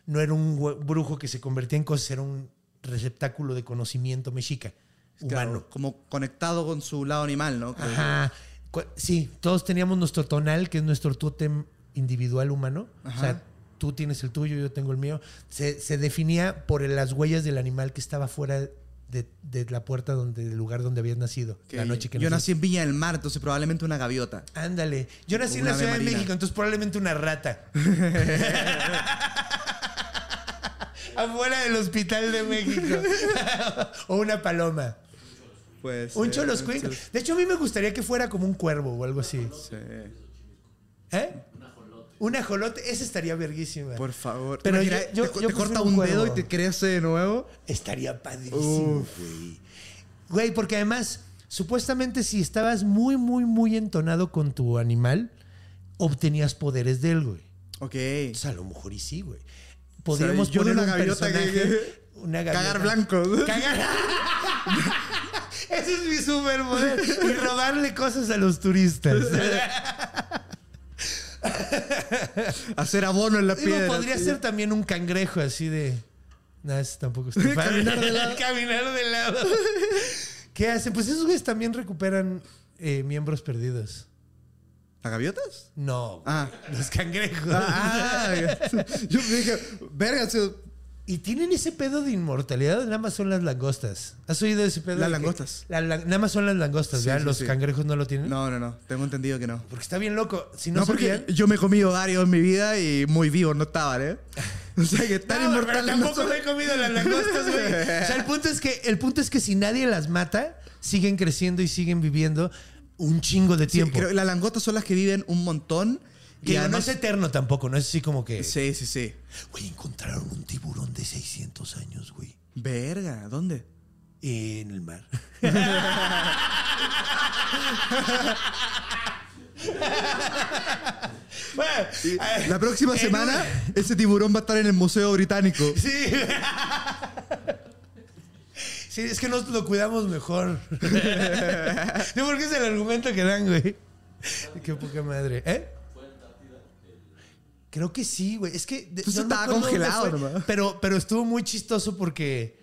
no era un brujo que se convertía en cosas, era un receptáculo de conocimiento mexica, Claro, humano. como conectado con su lado animal, ¿no? Ajá. Sí, todos teníamos nuestro tonal, que es nuestro tótem individual humano. O sea, tú tienes el tuyo, yo tengo el mío. Se, se definía por las huellas del animal que estaba fuera de, de la puerta donde, del lugar donde habías nacido. Que la noche que yo nací en Viña del Mar, entonces probablemente una gaviota. Ándale. Yo nací en Una la ave Ciudad de. México, entonces probablemente una rata. [LAUGHS] Afuera del Hospital de México. [LAUGHS] o una paloma. Pues. Un choloscuincle. De hecho, a mí me gustaría que fuera como un cuervo o algo así. Sí. ¿Eh? Un ajolote. Esa estaría verguísima. Por favor. Pero yo- yo- te, yo te corta un un dedo y te crece de nuevo. Estaría padrísimo, güey. Güey, porque además, supuestamente si estabas muy, muy, muy entonado con tu animal, obtenías poderes de él, güey. Ok. Entonces, a lo mejor y sí, güey. Podríamos yo de poner una un gaviota que- una gaviota. Cagar blancos. [LAUGHS] Cagar... Ese es mi superpoder. [LAUGHS] Y robarle cosas a los turistas. [LAUGHS] [LAUGHS] Hacer abono en la Digo, piedra. podría ser también un cangrejo así de. No, ese tampoco está. Caminar de lado. [LAUGHS] Caminar de lado. ¿Qué hacen? Pues esos güeyes también recuperan eh, miembros perdidos. ¿Las gaviotas? No, Ah. los cangrejos. Ah, yo dije, verga, Y tienen ese pedo de inmortalidad, nada más son las langostas. ¿Has oído ese pedo? Las langostas. la- la- nada más son las langostas, Sí, los sí. cangrejos no lo tienen. No, no, no. Tengo entendido que no. Porque está bien loco. Si no, No, porque sabían- yo me he comido varios en mi vida y muy vivos no estaban, ¿eh? O sea que [LAUGHS] tan No, pero inmortales no tampoco son. me he comido las langostas, güey. O sea, el punto es que el punto es que si nadie las mata, siguen creciendo y siguen viviendo un chingo de tiempo. creo las langostas son las que viven un montón. Que no es eterno tampoco, no es así como que. Sí, sí, sí. Güey, encontraron un tiburón de 600 años, güey. Verga, ¿dónde? En el mar. Bueno, eh, La próxima semana, un- ese tiburón va a estar en el Museo Británico. Sí. Sí, es que nosotros lo cuidamos mejor. [LAUGHS] No, porque es el argumento que dan, güey. Qué poca madre. ¿Eh? Creo que sí, güey. Es que. no me estaba congelado fue. Pero, pero estuvo muy chistoso porque.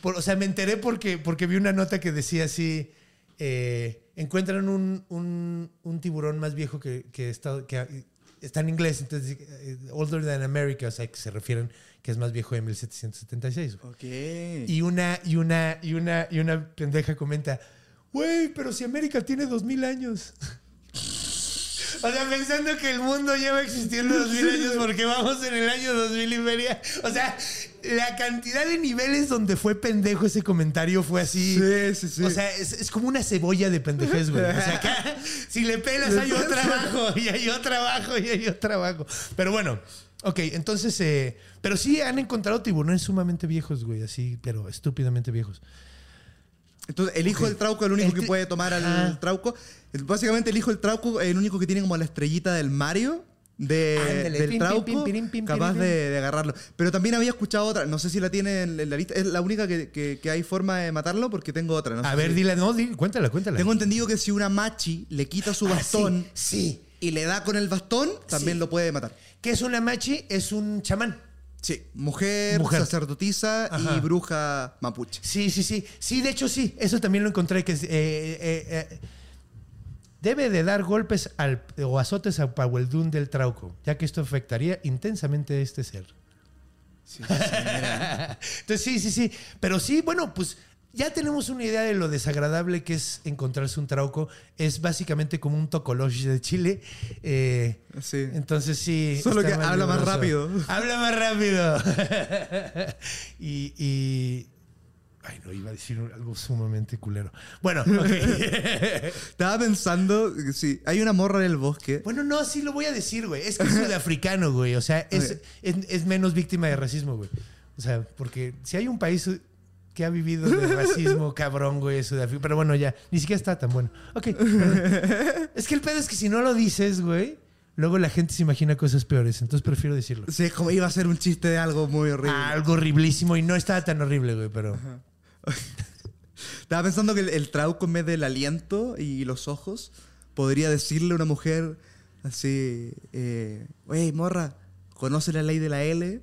por- o sea, me enteré porque, porque vi una nota que decía así. eh, encuentran un, un- un tiburón más viejo que, que está, que está en inglés, entonces eh, older than America, o sea, que se refieren que es más viejo de 1776. güey. Ok. Y una, y una, y una, y una pendeja comenta, güey, pero si América tiene dos mil años. [LAUGHS] O sea, pensando que el mundo lleva existiendo dos mil años porque vamos en el año 2000 y media. O sea, la cantidad de niveles donde fue pendejo ese comentario fue así. Sí, sí, sí. O sea, es, es como una cebolla de pendejez, güey. O sea, acá, [LAUGHS] si le pelas hay otro abajo, y hay otro abajo, y hay otro abajo. Pero bueno, ok, entonces, eh, pero sí han encontrado tiburones sumamente viejos, güey, así, pero estúpidamente viejos. Entonces, el hijo del trauco es el único que te- puede tomar al Ajá. trauco. Básicamente, el hijo del trauco es el único que tiene como la estrellita del Mario. De, Ándale, del pim, trauco pim, pirim, pim, capaz de, agarrarlo. Pero también había escuchado otra, no sé si la tiene en, la lista, es la única que, que- que hay forma de matarlo porque tengo otra. no sé A ver, si- dile, no, di- cuéntala, cuéntala. Tengo entendido que si una machi le quita su Ah, bastón sí, sí. y le da con el bastón, también Sí. lo puede matar. ¿Qué es una machi? Es un chamán. Sí, mujer, Mujer. sacerdotisa Ajá. y bruja mapuche. Sí, sí, sí. Sí, de hecho sí. Eso también lo encontré que es, eh, eh, eh, debe de dar golpes al, o azotes a Pahueldún del Trauco, ya que esto afectaría intensamente a este ser. [LAUGHS] Entonces sí, sí, sí. Pero sí, bueno, pues ya tenemos una idea de lo desagradable que es encontrarse un trauco. Es básicamente como un tocoloche de Chile. Eh, Sí. entonces sí. Solo que habla más rápido. Habla más rápido. [LAUGHS] y, y- Ay, no, iba a decir algo sumamente culero. Bueno, ok. [LAUGHS] Estaba pensando, sí, hay una morra en el bosque. bueno, no, sí lo voy a decir, güey. Es que es sudafricano, güey. O sea, es, es menos víctima de racismo, güey. O sea, porque si hay un país que ha vivido de racismo [LAUGHS] cabrón, güey, Sudáfrica. Pero bueno, ya, ni siquiera está tan bueno. Ok. perdón. [LAUGHS] es que el pedo es que si no lo dices, güey, luego la gente se imagina cosas peores. Entonces prefiero decirlo. Sí, como iba a ser un chiste de algo muy horrible. Algo horriblísimo y no estaba tan horrible, güey, pero... [LAUGHS] Estaba pensando que el, el trauco en vez del aliento y los ojos podría decirle a una mujer así, eh, oye, morra, ¿conoce la ley de la L?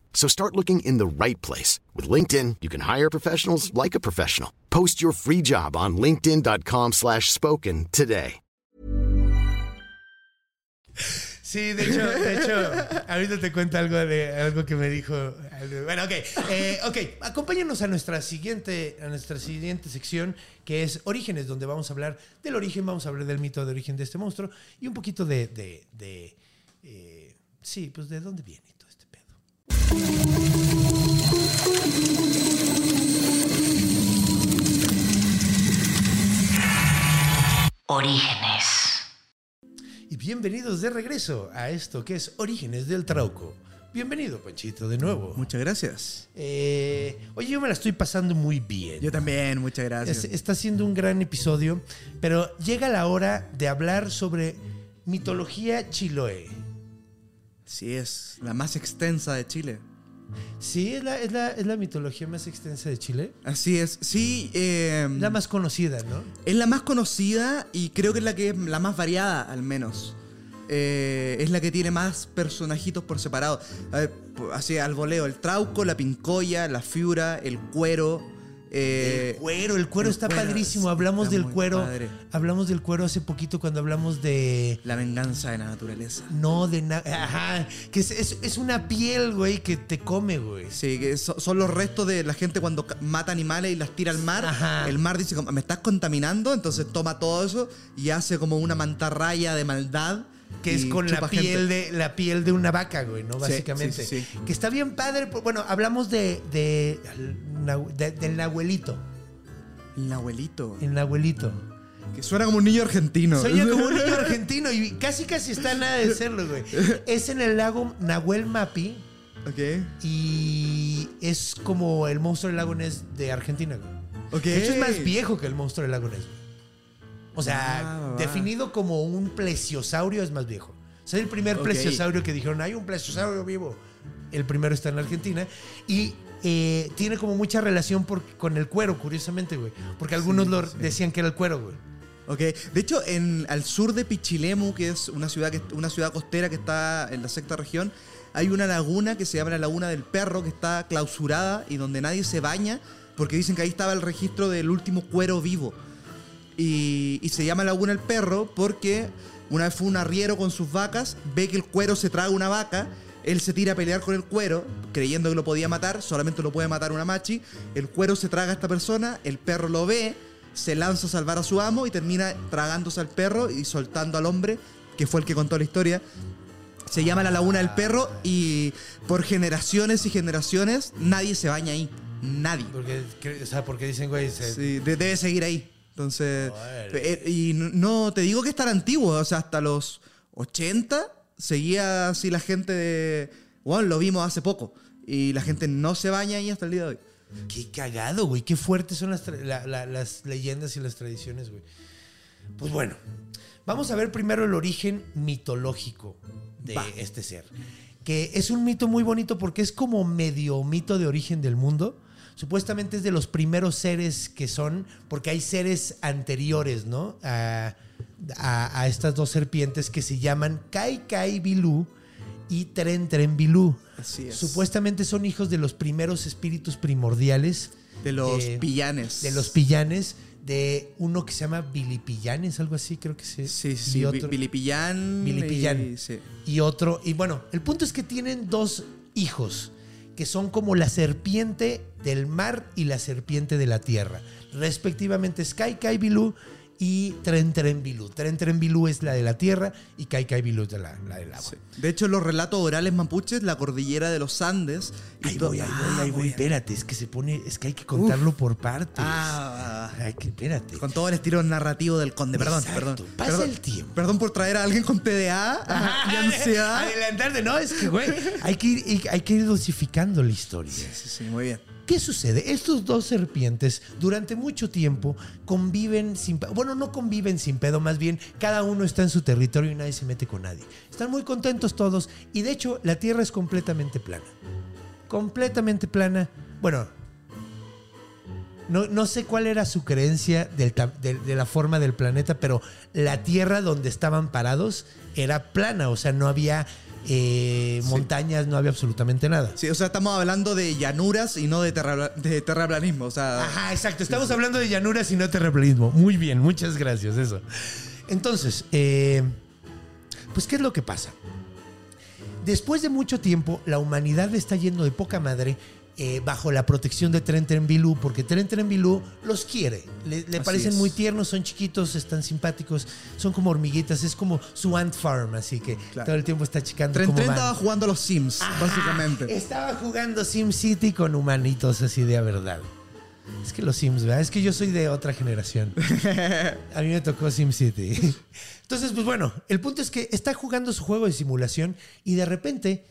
So start looking in the right place. With LinkedIn, you can hire professionals like a professional. Post your free job on linkedin.com slash spoken today. Sí, de hecho, de hecho, ahorita te cuento algo de algo que me dijo. Bueno, ok, eh, ok, acompáñanos a nuestra siguiente, a nuestra siguiente sección, que es Orígenes, donde vamos a hablar del origen, vamos a hablar del mito de origen de este monstruo y un poquito de, de, de, eh, sí, pues de dónde viene Orígenes. Y bienvenidos de regreso a esto que es Orígenes del Trauco. Bienvenido, Panchito, de nuevo. Muchas gracias. Eh, oye, yo me la estoy pasando muy bien. Yo también, muchas gracias. Es- está siendo un gran episodio, pero llega la hora de hablar sobre mitología chiloe. Sí, es la más extensa de Chile. Sí, es la, es la- es la mitología más extensa de Chile. Así es. Sí, eh, La más conocida, ¿no? es la más conocida y creo que es la que es la más variada, al menos. Eh, es la que tiene más personajitos por separado. A ver, po- así al voleo. El trauco, la pincoya, la fiura, el cuero. Eh, el cuero, el cuero el está cuero padrísimo. está Hablamos del cuero. padre. Hablamos del cuero hace poquito cuando hablamos de. La venganza de la naturaleza. No, de nada. Ajá. Que es, es- es una piel, güey, que te come, güey. Sí, que so- son los restos de la gente cuando mata animales y las tira al mar. Ajá. El mar dice, como, me estás contaminando, entonces toma todo eso y hace como una mantarraya de maldad. Que es con la piel gente. de la piel de una vaca, güey, ¿no? Básicamente. sí, sí, sí. Que está bien padre. Bueno, hablamos de, de- de- del nahuelito. El abuelito. El nahuelito. Que suena como un niño argentino. Yo como un niño [LAUGHS] argentino y casi casi está nada de serlo, güey. Es en el lago Nahuel Mapi ok. y es como el monstruo del lago Ness de Argentina, güey. Ok. De hecho, es más viejo que el monstruo del lago Ness, güey. O sea, Ah, definido como un plesiosaurio es más viejo. O sea, el primer Ok. plesiosaurio que dijeron, hay un plesiosaurio vivo. El primero está en Argentina. Y eh, tiene como mucha relación por- con el cuero, curiosamente, güey. Porque algunos lo decían que era el cuero, güey. Ok. De hecho, en, al sur de Pichilemu, que es una ciudad, que, una ciudad costera que está en la sexta región, hay una laguna que se llama la Laguna del Perro, que está clausurada y donde nadie se baña, porque dicen que ahí estaba el registro del último cuero vivo. Y, y se llama Laguna del Perro porque una vez fue un arriero con sus vacas, ve que el cuero se traga una vaca, él se tira a pelear con el cuero, creyendo que lo podía matar, solamente lo puede matar una machi, el cuero se traga a esta persona, el perro lo ve, se lanza a salvar a su amo y termina tragándose al perro y soltando al hombre, que fue el que contó la historia. Se llama la Laguna del Perro y por generaciones y generaciones nadie se baña ahí. Nadie. Porque, o sea, porque dicen, güey, se- Sí, de- debe seguir ahí. Entonces, Joder. eh, y no- te digo que es tan antiguo, o sea, hasta los 80 seguía así la gente de, bueno, lo vimos hace poco y la gente no se baña ahí hasta el día de hoy. Qué cagado, güey. Qué fuertes son las, la- la- las leyendas y las tradiciones, güey. Pues bueno, vamos a ver primero el origen mitológico de Va. este ser. Que es un mito muy bonito porque es como medio mito de origen del mundo. Supuestamente es de los primeros seres que son, porque hay seres anteriores, ¿no? A, a- a estas dos serpientes que se llaman Kai Kai Bilú y Tren Tren Bilú. Así es. Supuestamente son hijos de los primeros espíritus primordiales. De los eh, pillanes. De los pillanes. De uno que se llama Bilipillanes, algo así, creo que sí. Sí, sí, Y otro. Bilipillán. y- sí. y otro. Y bueno, el punto es que tienen dos hijos que son como la serpiente del mar y la serpiente de la tierra. Respectivamente, Sky Kai Bilú y Tren Tren Bilú. Tren Tren Bilú es la de la tierra y Kai Kai Bilú es la, la del agua. Sí. De hecho, los relatos orales mapuches, la cordillera de los Andes. Ahí voy, ahí voy, Ah, ahí voy. Espérate, es que se pone, es que hay que contarlo por partes. Ah, Ay, que espérate. con todo el estilo narrativo del conde. Perdón, Exacto. perdón. Pasa Perdón- el tiempo. Perdón por traer a alguien con TDA y ansiedad. Adelantarte, no, es que, güey, hay que ir, hay que ir dosificando la historia. Sí, sí, muy bien. ¿Qué sucede? Estos dos serpientes durante mucho tiempo conviven sin... Bueno, no conviven sin pedo, más bien cada uno está en su territorio y nadie se mete con nadie. Están muy contentos todos y de hecho la Tierra es completamente plana. Completamente plana. Bueno, no, no sé cuál era su creencia de, de la forma del planeta, pero la Tierra donde estaban parados era plana, o sea, no había eh, montañas, no había absolutamente nada. Sí, o sea, estamos hablando de llanuras y no de, terra- de terraplanismo. O sea, Ajá, exacto. Estamos hablando de llanuras y no terraplanismo. Muy bien, muchas gracias, eso. Entonces, eh, pues, ¿qué es lo que pasa? Después de mucho tiempo, la humanidad está yendo de poca madre eh, bajo la protección de Tren Tren Bilú, porque Tren Tren Bilú los quiere. Le, parecen es. muy tiernos, son chiquitos, están simpáticos, son como hormiguitas, es como su Ant Farm, así que Claro. todo el tiempo está checando Tren estaba jugando a los Sims, Ajá, básicamente. Estaba jugando SimCity con humanitos así de a verdad. Es que los Sims, ¿verdad? Es que yo soy de otra generación. [LAUGHS] A mí me tocó SimCity. [LAUGHS] Entonces, pues bueno, el punto es que está jugando su juego de simulación y de repente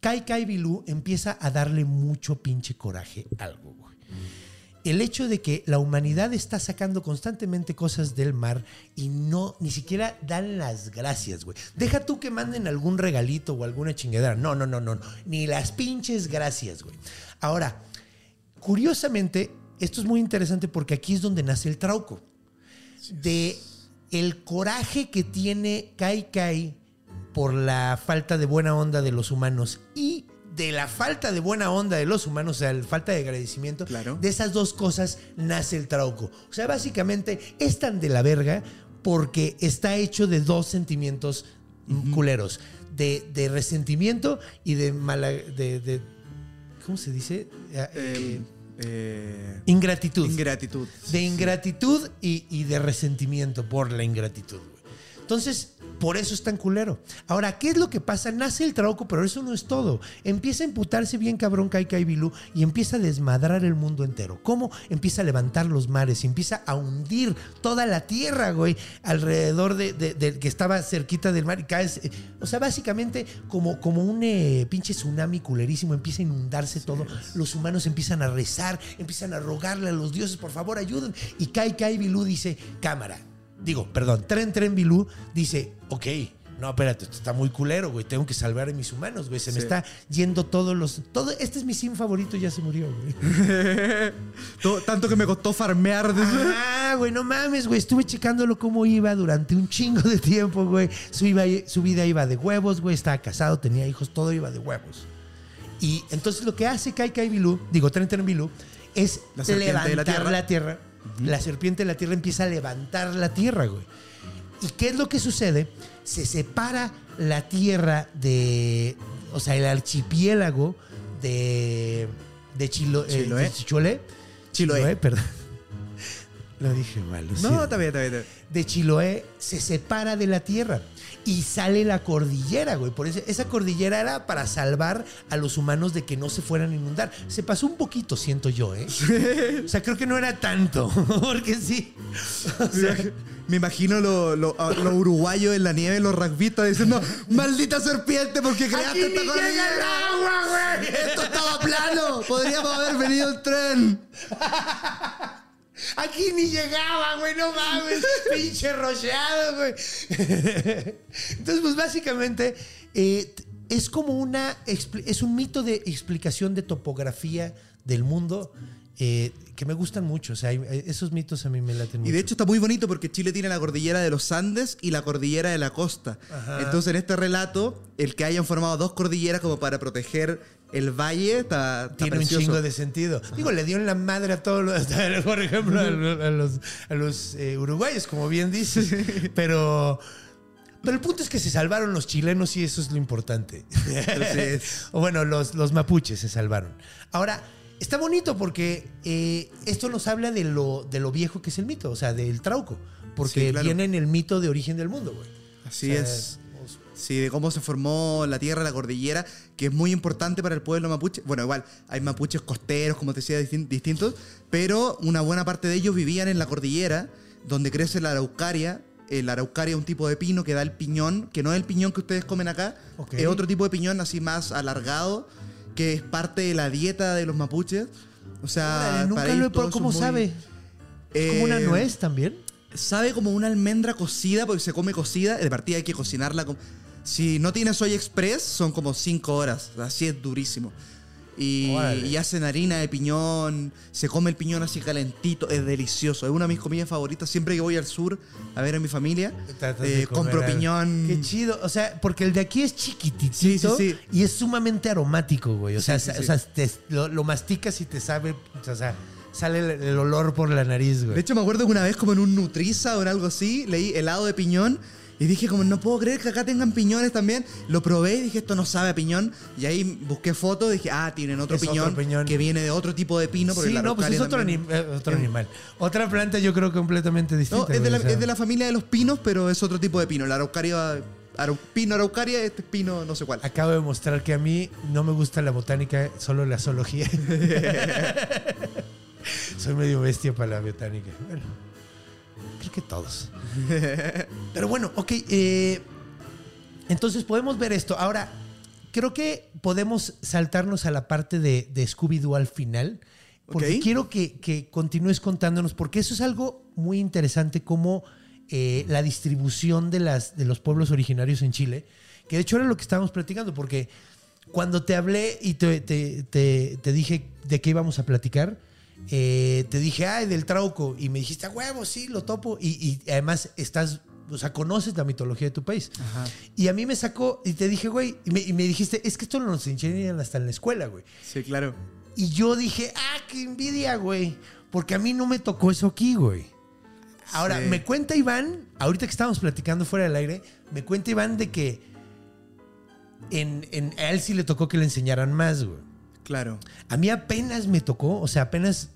Kai Kai Bilú empieza a darle mucho pinche coraje a algo, güey. El hecho de que la humanidad está sacando constantemente cosas del mar y no, ni siquiera dan las gracias, güey. Deja tú que manden algún regalito o alguna chingadera. No, no, no, no. no. Ni las pinches gracias, güey. Ahora, curiosamente, esto es muy interesante porque aquí es donde nace el trauco. De el coraje que tiene Kai Kai por la falta de buena onda de los humanos y de la falta de buena onda de los humanos, o sea, la falta de agradecimiento, Claro. de esas dos cosas nace el trauco. O sea, básicamente es tan de la verga porque está hecho de dos sentimientos culeros, de, de resentimiento y de mala... De, de- ¿Cómo se dice? Eh, Eh, eh, ingratitud. ingratitud. De ingratitud y, y de resentimiento por la ingratitud. Entonces, por eso es tan culero. Ahora, ¿qué es lo que pasa? Nace el trauco, pero eso no es todo. Empieza a emputarse bien cabrón Kai Kai Bilú y empieza a desmadrar el mundo entero. ¿Cómo? Empieza a levantar los mares, empieza a hundir toda la tierra, güey, alrededor de, de- de- que estaba cerquita del mar y caes. eh, O sea, básicamente como, como un eh, pinche tsunami culerísimo, empieza a inundarse todo. Los humanos empiezan a rezar, empiezan a rogarle a los dioses, por favor, ayuden. Y Kai Kai Bilú dice, cámara. Digo, perdón, Tren Tren Bilú dice, ok, no, espérate, esto está muy culero, güey. Tengo que salvar a mis humanos, güey. Se me está yendo todos los. Todo, este es mi sim favorito, ya se murió, güey. [LAUGHS] Todo- tanto que me costó farmear. Ah, güey, no mames, güey. Estuve checándolo cómo iba durante un chingo de tiempo, güey. Su, iba- su vida iba de huevos, güey. Estaba casado, tenía hijos, todo iba de huevos. Y entonces lo que hace Kai Kai Bilú, digo, Tren Tren Bilú, es La serpiente de la levantar la tierra. La serpiente de la tierra empieza a levantar la tierra, güey. ¿Y qué es lo que sucede? Se separa la tierra de. O sea, el archipiélago de. de Chilo, eh, Chiloé. de Chicholé. Chiloé. perdón. Lo dije mal. lo No, está bien, está bien. De Chiloé se separa de la tierra y sale la cordillera, güey. Por eso, esa cordillera era para salvar a los humanos de que no se fueran a inundar. Se pasó un poquito, siento yo, ¿eh? O sea, creo que no era tanto, [LAUGHS] porque sí. O sea, Me imagino los lo, a- los uruguayos en la nieve, los rugbyistas diciendo, maldita serpiente, porque creaste esta llega cordillera. el agua, güey. Esto estaba plano. Podríamos haber venido en tren. [LAUGHS] Aquí ni llegaba, güey, no mames, [LAUGHS] pinche rocheado, güey. [LAUGHS] Entonces, pues básicamente eh, es como una, es un mito de explicación de topografía del mundo eh, que me gustan mucho. O sea, esos mitos a mí me laten mucho. Y de hecho está muy bonito porque Chile tiene la cordillera de los Andes y la cordillera de la costa. Entonces en este relato, el que hayan formado dos cordilleras como para proteger el valle está, está tiene precioso. un chingo de sentido. Digo, le dio en la madre a todos los, [LAUGHS] por ejemplo, a los, a los- a los, eh, uruguayos, como bien dices. Pero, pero el punto es que se salvaron los chilenos y eso es lo importante. [LAUGHS] o bueno, los, los mapuches se salvaron. Ahora, está bonito porque eh, esto nos habla de lo, de lo viejo que es el mito, o sea, del trauco. Porque Sí, claro. viene en el mito de origen del mundo, güey. Así O sea, es. Sí, de cómo se formó la tierra, la cordillera, que es muy importante para el pueblo mapuche. Bueno, igual, hay mapuches costeros, como te decía, distin- distintos, pero una buena parte de ellos vivían en la cordillera, donde crece la araucaria. La araucaria es un tipo de pino que da el piñón, que no es el piñón que ustedes comen acá, es otro tipo de piñón así más alargado, que es parte de la dieta de los mapuches. O sea, Órale, nunca lo he ¿Cómo muy- sabe? ¿Es como una Eh, nuez también? Sabe como una almendra cocida, porque se come cocida. De partida hay que cocinarla. con- Si no tienes soy express, son como 5 horas. Así es durísimo. Y, y hacen harina de piñón. Se come el piñón así calentito. Es delicioso. Es una de mis comidas favoritas. Siempre que voy al sur a ver a mi familia, eh, compro piñón. Qué chido. O sea, porque el de aquí es chiquitito Sí, sí, sí. y es sumamente aromático, güey. O sea, Sí, sí, o sea, te- lo, lo masticas y te sabe, o sea, sale el, el olor por la nariz, güey. De hecho, me acuerdo que una vez, como en un Nutriza o en algo así, leí helado de piñón. Y dije, como no puedo creer que acá tengan piñones también. Lo probé y dije, esto no sabe a piñón. Y ahí busqué fotos y dije, ah, tienen otro, piñón, que viene de otro tipo de pino. porque sí, la no, pues es otro, anim- eh, otro animal. Otra planta yo creo completamente distinta. No, es de, la, es de familia de los pinos, pero es otro tipo de pino. La araucaria, arau- pino araucaria, este es pino no sé cuál. Acabo de mostrar que a mí no me gusta la botánica, solo la zoología. [LAUGHS] Soy medio bestia para la botánica. Bueno, creo que todos. [LAUGHS] Pero bueno, ok. eh, entonces podemos ver esto. Ahora, creo que podemos saltarnos a la parte de, de Scooby-Doo al final. Porque quiero que, que continúes contándonos, porque eso es algo muy interesante, como eh, la distribución de, las, de los pueblos originarios en Chile, que de hecho era lo que estábamos platicando, porque cuando te hablé y te, te- te- te dije de qué íbamos a platicar, eh, te dije, ay, del Trauco, y me dijiste, a huevo, sí, lo topo, y, y además estás, o sea, conoces la mitología de tu país. Y a mí me sacó, y te dije, güey, y me, y me dijiste, es que esto nos enseñan hasta en la escuela, güey. Sí, claro. Y yo dije, ah, qué envidia, güey. Porque a mí no me tocó eso aquí, güey. Ahora, Sí. me cuenta Iván, ahorita que estábamos platicando fuera del aire, me cuenta Iván de que en, en- a él sí le tocó que le enseñaran más, güey. Claro. A mí apenas me tocó, o sea, apenas,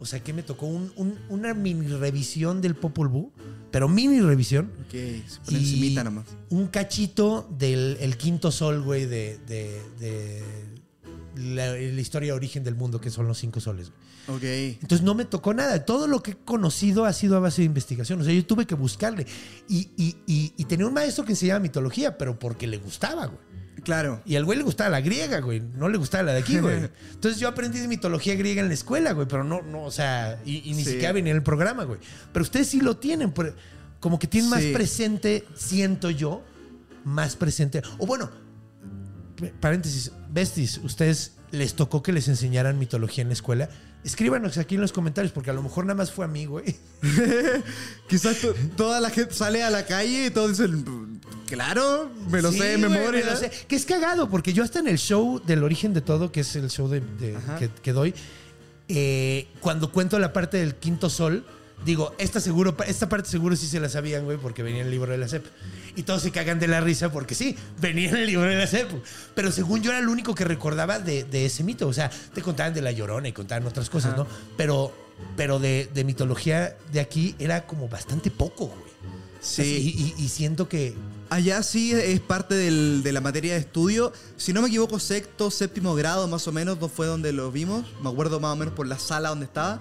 o sea, que me tocó Un- un- una mini revisión del Popol Vuh, pero mini revisión. Ok, se pone Y nomás. un cachito del el quinto sol, güey, de, de- de la, la historia de origen del mundo, que son los cinco soles. güey. Ok. Entonces no me tocó nada. Todo lo que he conocido ha sido a base de investigación. O sea, yo tuve que buscarle. Y, y- y- y tenía un maestro que enseñaba mitología, pero porque le gustaba, güey. Claro. Y al güey le gustaba la griega, güey. No le gustaba la de aquí, güey. [LAUGHS] Entonces yo aprendí de mitología griega en la escuela, güey. Pero no, no, o sea, y, y ni Sí. siquiera venía en el programa, güey. Pero ustedes sí lo tienen. por- Como que tienen más presente, siento yo, más presente. O bueno, paréntesis, besties, ¿ustedes les tocó que les enseñaran mitología en la escuela? Escríbanos aquí en los comentarios, porque a lo mejor nada más fue a mí, güey. [LAUGHS] Quizás to- toda la gente sale a la calle y todos dicen, claro, me lo Sí, sé de güey, memoria. me lo sé. Que es cagado, porque yo hasta en el show del origen de todo, que es el show de, de- que, que doy, eh, cuando cuento la parte del quinto sol, digo, esta seguro, esta parte seguro sí se la sabían, güey, porque venía en el libro de la SEP. Y todos se cagan de la risa porque sí, venía en el libro de la SEP. Pero según yo era el único que recordaba de, de ese mito. O sea, te contaban de la llorona y contaban otras cosas, ¿no? Pero, pero de, de mitología de aquí era como bastante poco, güey. Sí. Así, y, y- siento que Allá sí es parte del- de la materia de estudio. Si no me equivoco, sexto, séptimo grado más o menos no fue donde lo vimos. Me acuerdo más o menos por la sala donde estaba.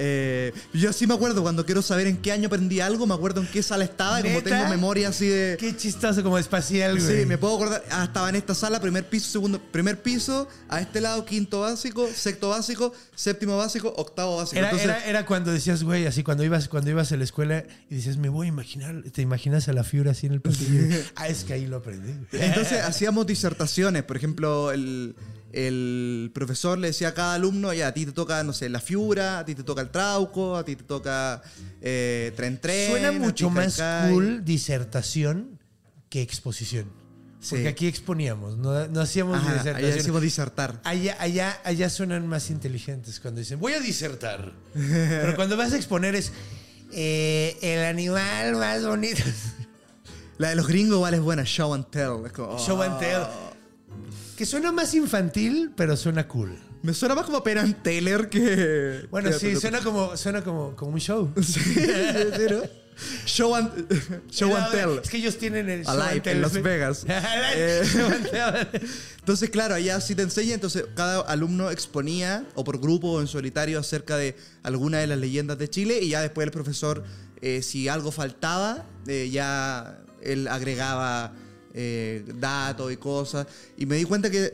Eh, yo sí me acuerdo cuando quiero saber en qué año aprendí algo, me acuerdo en qué sala estaba y como ¿Neta? tengo memoria así de... Qué chistoso como espacial, güey. Sí, me puedo acordar. Ah, estaba en esta sala, primer piso, segundo, primer piso, a este lado, quinto básico, sexto básico, séptimo básico, octavo básico. Era, Entonces, era, era cuando decías, güey, así cuando ibas, cuando ibas a la escuela y dices, me voy a imaginar, te imaginas a la Fiura así en el pasillo. ah, es que ahí lo aprendí. Entonces hacíamos disertaciones. Por ejemplo, el, el profesor le decía a cada alumno, ya, a ti te toca, no sé, la fiura, a ti te toca el trauco, a ti te toca eh, tren tren. Suena mucho más cool disertación que exposición. Porque Sí. aquí exponíamos, no, no hacíamos Ajá, disertación. allá decimos disertar. Allá, allá, allá suenan más inteligentes cuando dicen, voy a disertar. Pero cuando vas a exponer es eh, el animal más bonito. La de los gringos igual es buena, show and tell. Como, Show and tell. Que suena más infantil, pero suena cool. Me suena más como Penn and Teller que. Bueno, que- sí, suena como, suena como, como un show. [LAUGHS] Sí, ¿no? Show and, show and tell. Es que ellos tienen el show Alive, and tell. en Las Vegas. [LAUGHS] Eh. [LAUGHS] show and tell. Entonces, claro, allá sí te enseña. Entonces, cada alumno exponía, o por grupo o en solitario, acerca de alguna de las leyendas de Chile. Y ya después el profesor, eh, si algo faltaba, eh, ya él agregaba eh, datos y cosas. Y me di cuenta que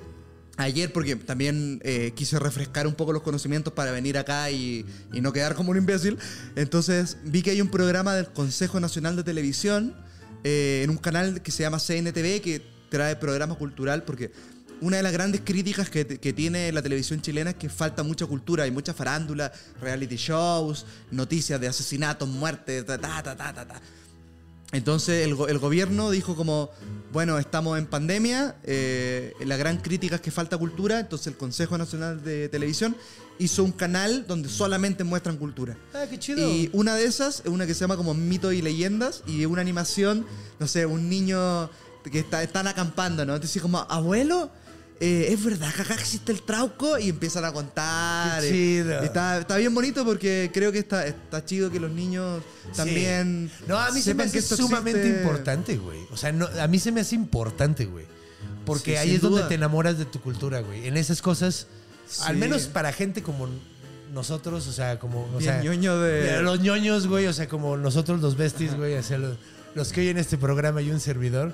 ayer, porque también eh, quise refrescar un poco los conocimientos para venir acá y, y no quedar como un imbécil. Entonces, vi que hay un programa del Consejo Nacional de Televisión eh, en un canal que se llama CNTV que trae programa cultural porque una de las grandes críticas que, tiene la televisión chilena es que falta mucha cultura, hay mucha farándula, reality shows, noticias de asesinatos, muertes, ta, ta, ta, ta. Entonces el, go- el gobierno dijo como, bueno, estamos en pandemia, eh, la gran crítica es que falta cultura, entonces el Consejo Nacional de Televisión hizo un canal donde solamente muestran cultura. Ah, qué chido. Y una de esas es una que se llama como Mitos y Leyendas y es una animación, no sé, un niño que está, están acampando, ¿no? Entonces como, abuelo, eh, ¿es verdad acá existe el trauco? Y empiezan a contar. Qué eh, chido. y Está, está bien bonito porque creo que está, está chido que los niños también Sí. No, a mí se me hace sumamente existe. importante, güey. O sea, no, a mí se me hace importante, güey. Porque Sí, ahí es donde duda. te enamoras de tu cultura, güey. En esas cosas, al Sí. menos para gente como nosotros, o sea, como. O sea, ñoño de- Los ñoños, güey, o sea, como nosotros los besties, güey, o sea, los, los que oyen este programa y un servidor.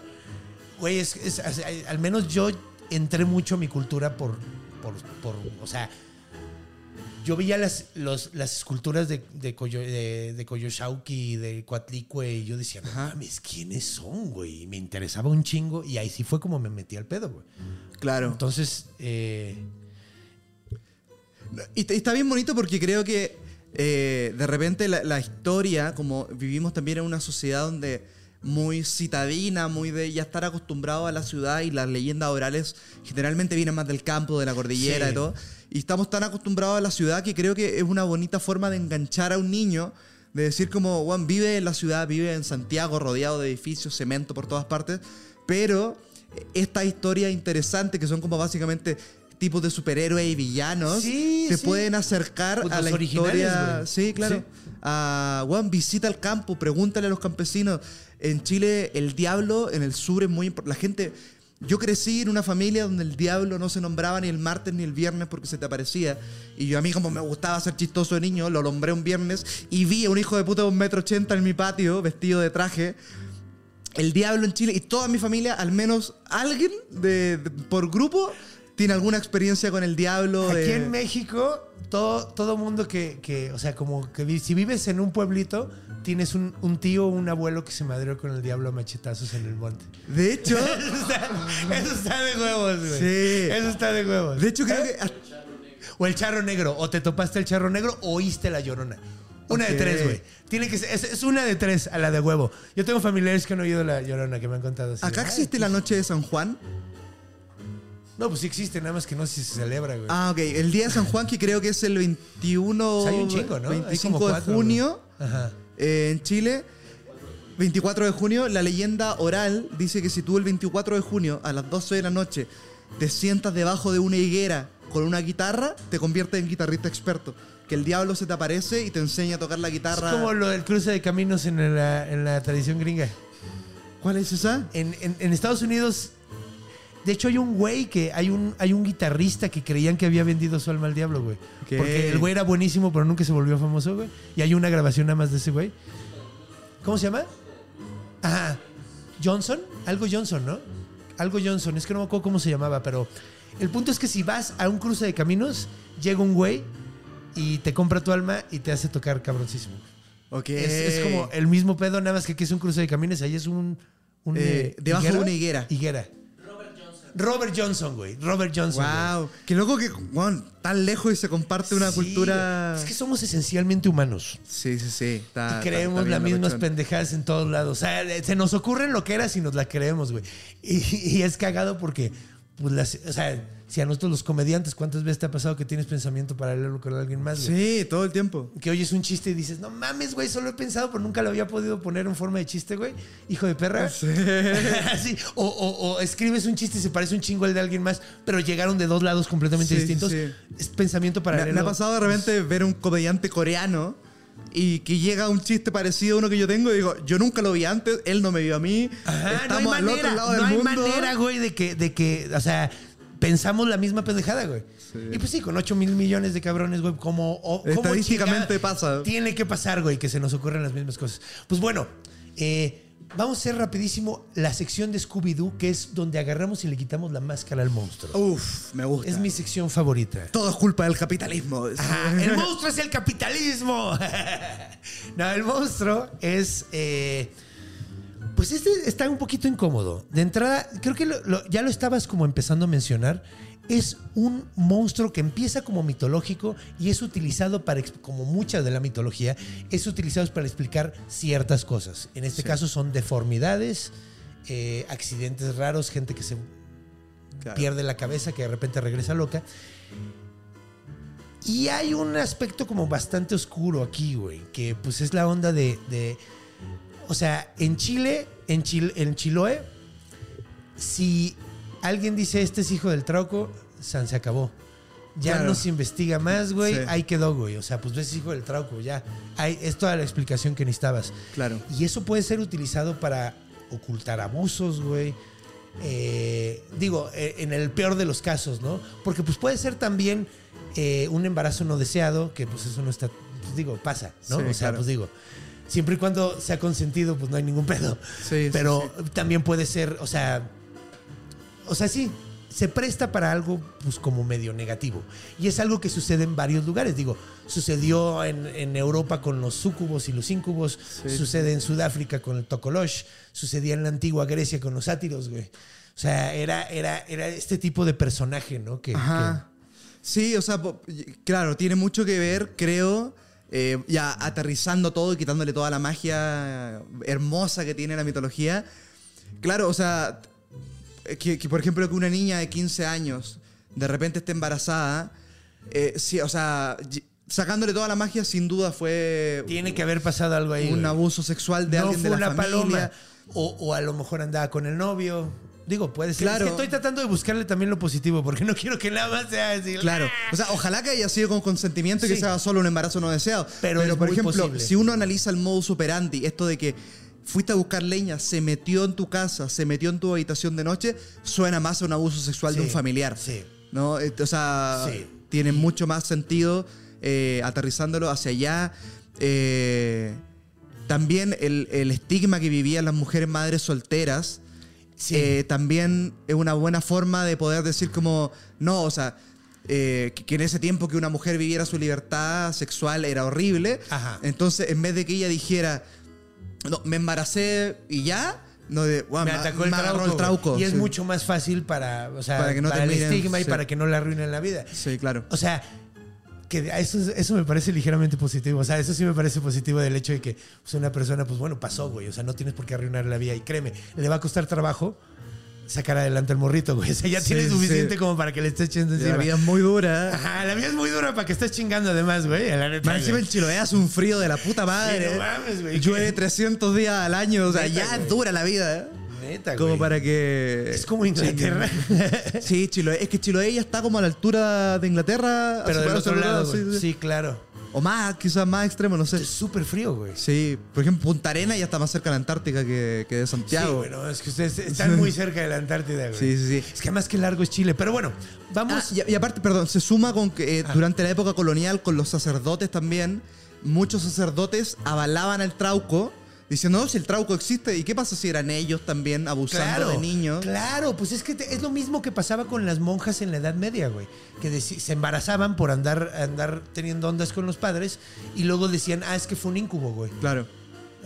Güey, es, es- al menos yo entré mucho a mi cultura por. por, por o sea, yo veía las, los- las esculturas de, de, Coyo, de, de Coyoshauqui, de Coatlicue, y yo decía, no mames, ¿quiénes son, güey? Y me interesaba un chingo, y ahí sí fue como me metí al pedo, güey. Claro. Entonces, eh, y está bien bonito porque creo que eh, de repente la, la historia, como vivimos también en una sociedad donde muy citadina, muy de ya estar acostumbrado a la ciudad y las leyendas orales generalmente vienen más del campo, de la cordillera Sí. y todo. Y estamos tan acostumbrados a la ciudad que creo que es una bonita forma de enganchar a un niño, de decir como, Juan, vive en la ciudad, vive en Santiago, rodeado de edificios, cemento por todas partes, pero estas historias interesantes que son como básicamente tipos de superhéroes y villanos Sí, te sí. pueden acercar a la historia. Sí, claro. Sí. A, weón, visita el campo, pregúntale a los campesinos. En Chile, el diablo en el sur es muy importante. La gente. Yo crecí en una familia donde el diablo no se nombraba ni el martes ni el viernes porque se te aparecía. Y yo a mí, como me gustaba ser chistoso de niño, lo nombré un viernes y vi a un hijo de puta de un metro ochenta en mi patio, vestido de traje. El diablo en Chile y toda mi familia, al menos alguien de, de- por grupo, tiene alguna experiencia con el diablo. Aquí en México, todo, todo mundo que, que, o sea, como que vi- si vives en un pueblito, tienes un, un tío o un abuelo que se madrió con el diablo a machetazos en el monte. De hecho, [LAUGHS] Eso está, eso está de huevos, güey. Sí. Eso está de huevos. de hecho creo ¿Eh? que O el charro negro. O te topaste el charro negro o oíste la llorona. Una de tres, güey. Tiene que ser, es, es una de tres a la de huevo. Yo tengo familiares que han oído la llorona, que me han contado así. acá existe la noche de San Juan. No, pues sí existe, nada más que no sé si se celebra, güey. Ah, ok. El día de San Juan, que creo que es el 21 O sea, hay un chingo, ¿no? Hay 25 como de junio güey. Ajá. Eh, en Chile. 24 de junio, la leyenda oral dice que si tú el 24 de junio a las 12 de la noche te sientas debajo de una higuera con una guitarra, te conviertes en guitarrista experto. Que el diablo se te aparece y te enseña a tocar la guitarra. Es como lo del cruce de caminos en la, en la tradición gringa. ¿Cuál es esa? En, en- en Estados Unidos, de hecho, hay un güey que hay un, hay un guitarrista que creían que había vendido su alma al diablo, güey. Porque el güey era buenísimo, pero nunca se volvió famoso, güey. Y hay una grabación nada más de ese güey. ¿Cómo se llama? Ajá. Johnson, algo Johnson, ¿no? Algo Johnson, es que no me acuerdo cómo se llamaba, pero el punto es que si vas a un cruce de caminos, llega un güey y te compra tu alma y te hace tocar cabroncísimo. Ok. Es, es como el mismo pedo, nada más que aquí es un cruce de caminos, ahí es un... un, Eh, eh, debajo de una higuera. Higuera. Robert Johnson, güey. Robert Johnson. güey. Wow. Qué loco que, bueno, tan lejos y se comparte una Sí, cultura. Es que somos esencialmente humanos. Sí, sí, sí. Está, Y creemos las mismas pendejadas en todos lados. O sea, se nos ocurren lo que era si nos la creemos, güey. Y, y es cagado porque, pues, las, o sea, si a nosotros los comediantes, ¿cuántas veces te ha pasado que tienes pensamiento paralelo con alguien más? güey? Sí, todo el tiempo. Que oyes un chiste y dices, no mames, güey, solo he pensado, pero nunca lo había podido poner en forma de chiste, güey. Hijo de perra. Así. [LAUGHS] O, o- o escribes un chiste y se parece un chingo al de alguien más, pero llegaron de dos lados completamente Sí, distintos. sí. Es pensamiento Me, paralelo. me ha pasado de repente ver un comediante coreano y que llega un chiste parecido a uno que yo tengo y digo, yo nunca lo vi antes, él no me vio a mí, Ajá, estamos no hay al manera, otro lado no del hay mundo. manera, güey, de que, de que, o sea, pensamos la misma pendejada, güey. Y pues sí, con 8 mil millones de cabrones, güey, como... o- Estadísticamente pasa. Tiene que pasar, güey, que se nos ocurren las mismas cosas. Pues bueno, eh, vamos a hacer rapidísimo la sección de Scooby-Doo, que es donde agarramos y le quitamos la máscara al monstruo. Uf, me gusta. Es mi sección favorita. Todo es culpa del capitalismo. El monstruo es el capitalismo. [LAUGHS] no, el monstruo es. eh, pues este está un poquito incómodo. De entrada, creo que lo- lo- ya lo estabas como empezando a mencionar. Es un monstruo que empieza como mitológico y es utilizado para, como mucha de la mitología, es utilizado para explicar ciertas cosas. En este caso son deformidades, eh, accidentes raros, gente que se Claro. pierde la cabeza, que de repente regresa loca. Y hay un aspecto como bastante oscuro aquí, güey, que pues es la onda de, de- o sea, en Chile, en, Chil- en Chiloé, si alguien dice este es hijo del trauco, San se acabó. Ya Claro. no se investiga más, güey, Sí. ahí quedó, güey. O sea, pues ves hijo del trauco, ya. Hay, es toda la explicación que necesitabas. Claro. Y eso puede ser utilizado para ocultar abusos, güey. Eh, digo, eh, en el peor de los casos, ¿no? Porque pues puede ser también eh, un embarazo no deseado, que pues eso no está, pues, digo, pasa, ¿no? Sí, o sea, claro. pues digo, siempre y cuando sea consentido, pues no hay ningún pedo. Sí, sí, Pero también puede ser, o sea, o sea, sí, se presta para algo pues como medio negativo. Y es algo que sucede en varios lugares. Digo, sucedió en, en Europa con los súcubos y los íncubos, sucede en Sudáfrica con el tokolosh, sucedía en la antigua Grecia con los sátiros, güey. O sea, era, era, era este tipo de personaje, ¿no? Que, Ajá. Sí, o sea, claro, tiene mucho que ver, creo, eh, ya aterrizando todo y quitándole toda la magia hermosa que tiene la mitología. Claro, o sea, que, que, por ejemplo que una niña de 15 años de repente esté embarazada, eh, sí, o sea, sacándole toda la magia sin duda fue que tiene que haber pasado algo ahí. un güey. abuso sexual de no alguien fue de la una familia. paloma. O, o a lo mejor andaba con el novio. Digo, puede ser. Claro. Es que estoy tratando de buscarle también lo positivo, porque no quiero que nada más sea decir. Claro. O sea, ojalá que haya sido con consentimiento y que Sí. sea solo un embarazo no deseado. Pero Pero, es por muy ejemplo, posible. si uno analiza el modus operandi, esto de que fuiste a buscar leña, se metió en tu casa, se metió en tu habitación de noche, suena más a un abuso sexual de un familiar. sí. ¿No? O sea, Sí. tiene mucho más sentido eh, aterrizándolo hacia allá. Eh, también el, el estigma que vivían las mujeres madres solteras. Sí. eh, también es una buena forma de poder decir como, no, o sea, eh, que, que en ese tiempo que una mujer viviera su libertad sexual era horrible. Ajá. Entonces, en vez de que ella dijera, no, me embaracé y ya, no de, "Guau, me atacó el trauco. el trauco. Y es Sí. mucho más fácil para, o sea, Para que no te el miren, estigma y para que no le arruinen la vida. Sí, claro. O sea, que eso, eso me parece ligeramente positivo. O sea, eso sí me parece positivo del hecho de que pues, una persona, pues bueno, pasó, güey. O sea, no tienes por qué arruinar la vida. Y créeme, le va a costar trabajo sacar adelante al morrito, güey. O sea, ya Sí, tienes suficiente sí. como para que le estés echando encima. La vida es muy dura. Ajá, la vida es muy dura para que estés chingando además, güey. La neta, encima en Chiloé hace un frío de la puta madre. Sí, no mames, güey. Llueve 300 días al año. O sea, Neta, ya es dura la vida. ¿eh? Neta, Como güey. para que. Es como Inglaterra. Sí, Chiloé. Es que Chiloé ya está como a la altura de Inglaterra. Pero del otro lado, sí. Sí, claro. O más, quizás más extremo, no sé. Es súper frío, güey. Sí, por ejemplo, Punta Arena ya está más cerca de la Antártica que, que de Sí, Santiago. bueno, es que ustedes están muy cerca de la Antártida, güey. Sí, sí, sí. Es que más que largo es Chile. Pero bueno, Ah, vamos. y, y aparte, perdón, se suma con que eh, durante la época colonial, con los sacerdotes también, muchos sacerdotes avalaban al trauco, diciendo, no, si el trauco existe, ¿y qué pasa si eran ellos también abusando de niños? Claro, pues es que te- es lo mismo que pasaba con las monjas en la Edad Media, güey. Que deci- se embarazaban por andar, andar teniendo ondas con los padres y luego decían, ah, es que fue un incubo, güey. Claro,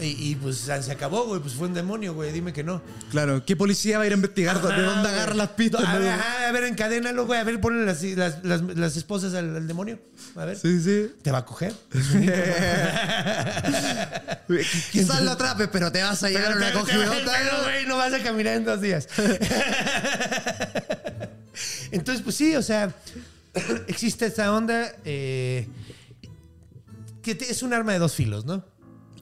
Y, y, pues se acabó, güey, pues fue un demonio, güey, dime que no. claro. ¿Qué policía va a ir a investigar de Ajá, dónde güey. agarra las pistas? A no? ver, ajá, a ver, encadénalo, güey, a ver, ponle las, las, las- las esposas al, al demonio. A ver. Sí, sí. ¿Te va a coger? [LAUGHS] [LAUGHS] Quizás lo atrapes, pero te vas a llevar Pero una cogidota. pero, güey, no vas a caminar en dos días. [LAUGHS] Entonces, pues sí, o sea, existe esta onda eh, que te- es un arma de dos filos, ¿no?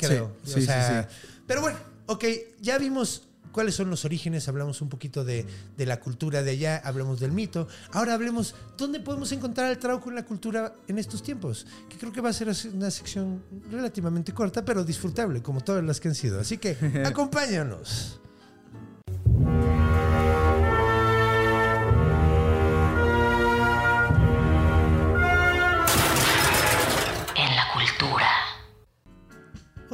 Creo. Sí, O sí, sea, sí, Pero bueno, ok, ya vimos cuáles son los orígenes, hablamos un poquito de, de la cultura de allá, hablamos del mito. Ahora hablemos dónde podemos encontrar el trauco en la cultura en estos tiempos, que creo que va a ser una sección relativamente corta, pero disfrutable, como todas las que han sido. Así que [LAUGHS] acompáñanos.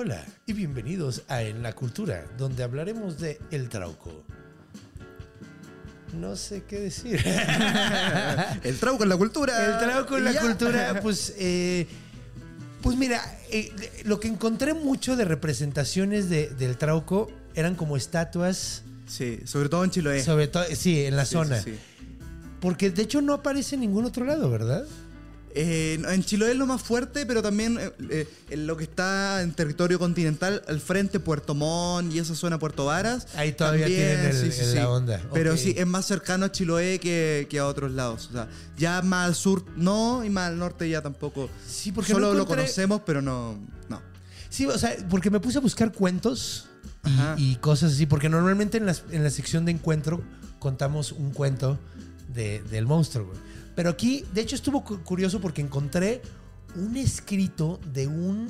Hola y bienvenidos a En la Cultura, donde hablaremos de El Trauco. No sé qué decir. [LAUGHS] El trauco en la cultura. El trauco en la ya. cultura, [LAUGHS] pues, eh, pues mira, eh, lo que encontré mucho de representaciones de- del trauco eran como estatuas, Sí, sobre todo en Chiloé. sobre todo, sí, en la Sí, zona. sí, sí. Porque de hecho no aparece en ningún otro lado, ¿verdad? Eh, en Chiloé es lo más fuerte, pero también eh, eh, en lo que está en territorio continental, al frente Puerto Montt y esa zona Puerto Varas. Ahí todavía tienen el- el- la onda. Pero sí, es más cercano a Chiloé que, que a otros lados. O sea, ya más al sur no, y más al norte ya tampoco. Sí, porque Solo no lo conocemos, pero no. no. Sí, o sea, porque me puse a buscar cuentos y, cosas así, porque normalmente en, las- en la sección de encuentro contamos un cuento de- del monstruo, güey. Pero aquí, de hecho, estuvo cu- curioso porque encontré un escrito de un.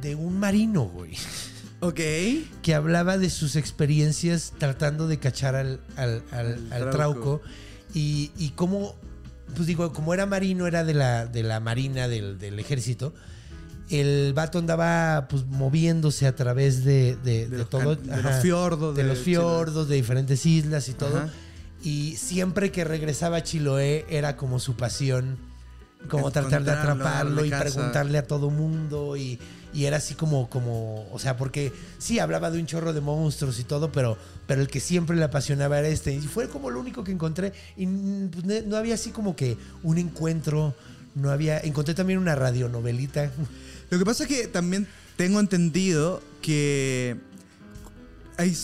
de un marino, güey. [LAUGHS] Ok. que hablaba de sus experiencias tratando de cachar al, al, al- Al al trauco. y, y cómo, pues digo, como era marino, era de la, de la marina, del, del ejército, el vato andaba pues moviéndose a través de, de, de los todo. de los fiordos De, los fiordos, de diferentes islas y todo. Ajá. Y siempre que regresaba a Chiloé era como su pasión, como tratar de atraparlo y preguntarle a todo mundo y, y era así como, como, o sea, porque sí hablaba de un chorro de monstruos y todo, pero, pero el que siempre le apasionaba era este. Y fue como lo único que encontré. Y pues, no había así como que un encuentro, no había, encontré también una radionovelita. Lo que pasa es que también tengo entendido que hay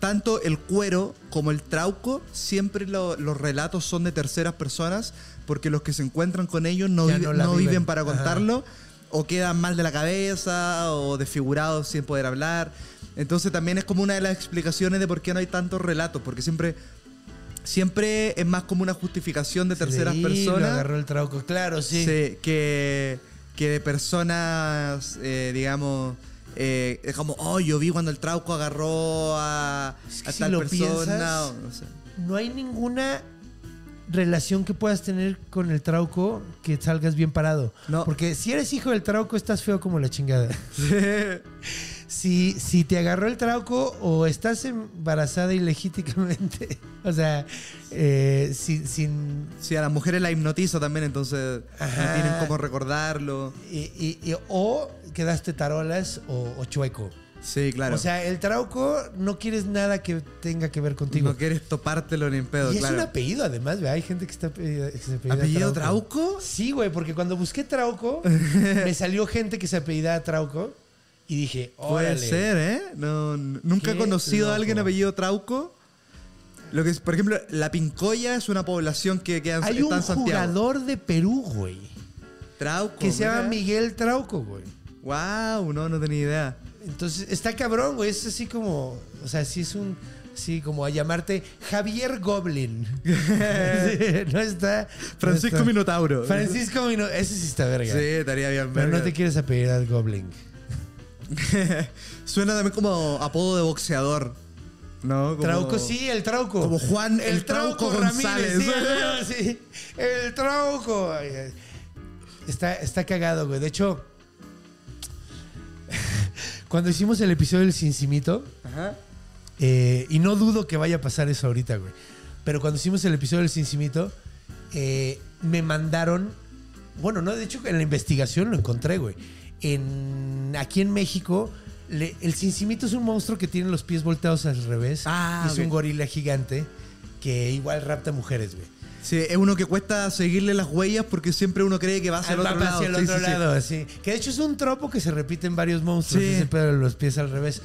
tanto el cuero como el trauco, siempre lo- los relatos son de terceras personas, porque los que se encuentran con ellos no, viven. viven para Ajá. contarlo, o quedan mal de la cabeza, o desfigurados sin poder hablar. Entonces también es como una de las explicaciones de por qué no hay tantos relatos, porque siempre, siempre es más como una justificación de terceras Sí, personas. agarró el trauco, claro, sí. Sí, que, que de personas, eh, digamos, eh, es como, oh, yo vi cuando el trauco agarró a, Es que a si tal persona. piensas- o no sé. No hay ninguna relación que puedas tener con el trauco que salgas bien parado. No. Porque si eres hijo del trauco, estás feo como la chingada. [LAUGHS] [LAUGHS] si, si te agarró el trauco o estás embarazada ilegítimamente, [LAUGHS] o sea, eh, sin, sin Sí, a las mujeres la hipnotiza también, entonces Ajá. no tienen cómo recordarlo. y- y- y- o quedaste tarolas o, o chueco. Sí, claro. O sea, el trauco no quieres nada que tenga que ver contigo. no quieres topártelo ni en pedo, y es un apellido, además, ¿verdad? Hay gente que está apellida- que se apellida ¿Apellido Trauco? Sí, güey, porque cuando busqué Trauco, [LAUGHS] me salió gente que se apellidaba Trauco y dije, Puede órale. ser, ¿eh? No, nunca he conocido a alguien apellido Trauco. Lo que es, por ejemplo, La Pincoya es una población que queda en, Hay está un en Santiago. jugador de Perú, güey, Trauco. que se llama. Miguel Trauco, güey. Wow, no, no tenía idea. Entonces, está cabrón, güey. Es así como, o sea, sí es un, sí, como a llamarte Javier Goblin. [LAUGHS] [LAUGHS] Sí, no está. Francisco no está. Minotauro. Francisco Minotauro. Ese sí está verga. Sí, estaría bien. Pero no verga. te quieres apellidar Goblin. [LAUGHS] Suena también como apodo de boxeador. ¿No? Como- Trauco, sí, el Trauco. Como Juan el Trauco González. sí, el, sí, el Trauco. Está, está cagado, güey. De hecho, [LAUGHS] cuando hicimos el episodio del Cincimito, Ajá. eh, y no dudo que vaya a pasar eso ahorita, güey. Pero cuando hicimos el episodio del Cincimito, eh, me mandaron. Bueno, no, de hecho, en la investigación lo encontré, güey. En, aquí en México, le- el Cincimito es un monstruo que tiene los pies volteados al revés. Ah, es un gorila gigante que igual rapta mujeres, güey. Sí, es uno que cuesta seguirle las huellas porque siempre uno cree que va hacia el otro lado. hacia el Sí, otro sí, lado. Que de hecho es un tropo que se repite en varios monstruos, ese pedo de los pies al revés.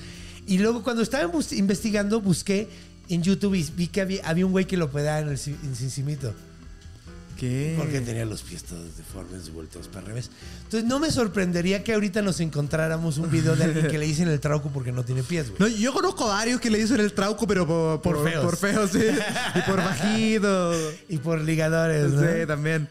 Y luego cuando estaba investigando, busqué en YouTube y vi que había, había un güey que lo pedaba en el en Cincimito. ¿Qué? Porque tenía los pies todos deformes, volteados para el revés. Entonces no me sorprendería que ahorita nos encontráramos un video de alguien que le dicen el trauco porque no tiene pies, güey. No, yo conozco varios que le dicen el trauco, pero por, Por feos. Por feos, sí. y por bajito. [LAUGHS] Y por ligadores, ¿no? Sí, también.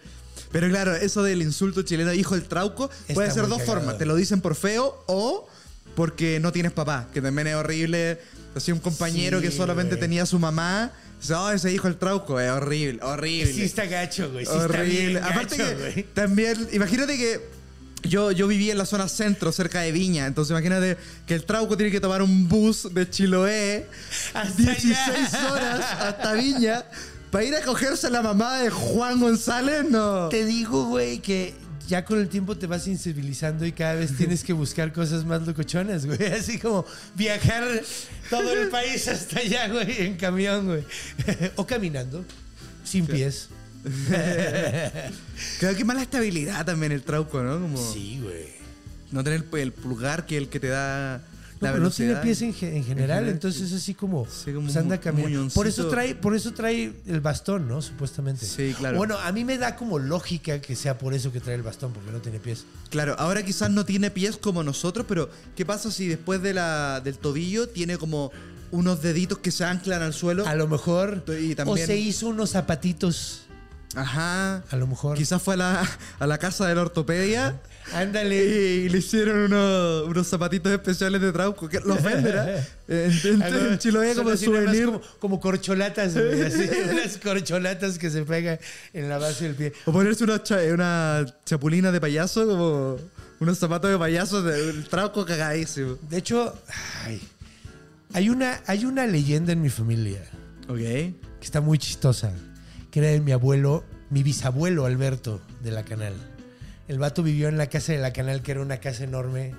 Pero claro, eso del insulto chileno, hijo del trauco, puede ser dos cagado. formas. Te lo dicen por feo o porque no tienes papá, que también es horrible. Así un compañero Sí, que solamente tenía a su mamá. Oh, ese hijo del trauco, es horrible, horrible. Sí está gacho, güey. Sí horrible. está bien Aparte gacho, que güey. también, imagínate que yo, yo viví en la zona centro, cerca de Viña. Entonces imagínate que el trauco tiene que tomar un bus de Chiloé Hasta 16 allá. horas hasta Viña para ir a cogerse a la mamá de Juan González. No. Te digo, güey, que ya con el tiempo te vas sensibilizando y cada vez tienes que buscar cosas más locochonas, güey. [LAUGHS] Así como viajar todo el país hasta allá, güey, en camión, güey. [LAUGHS] O caminando, sin pies. [LAUGHS] Creo que mala estabilidad también el trauco, ¿no? Como Sí, güey. no tener el, pulgar que el que te da la pero no tiene pies en, ge- en general, general, entonces es así como, Sí, como pues anda caminando. Por eso trae, por eso trae el bastón, ¿no? Supuestamente. Sí, claro. Bueno, a mí me da como lógica que sea por eso que trae el bastón, porque no tiene pies. Claro, ahora quizás no tiene pies como nosotros, pero ¿qué pasa si después de la, del tobillo tiene como unos deditos que se anclan al suelo? A lo mejor. Y también- O se hizo unos zapatitos. Ajá. A lo mejor. Quizás fue a la, a la casa de la ortopedia Ándale. y le hicieron unos, unos zapatitos especiales de trauco que los venden, [LAUGHS] ¿eh? En, en- en Chiloé como souvenir. Como, como corcholatas, güey, [LAUGHS] así, unas corcholatas que se pegan en la base del pie. O ponerse una, cha- una chapulina de payaso, como unos zapatos de payaso, de, el trauco cagadísimo. De hecho, ay, hay, una, hay una leyenda en mi familia Ok. que está muy chistosa, que era de mi abuelo, mi bisabuelo Alberto de la Canal. El vato vivió en la casa de la Canal, que era una casa enorme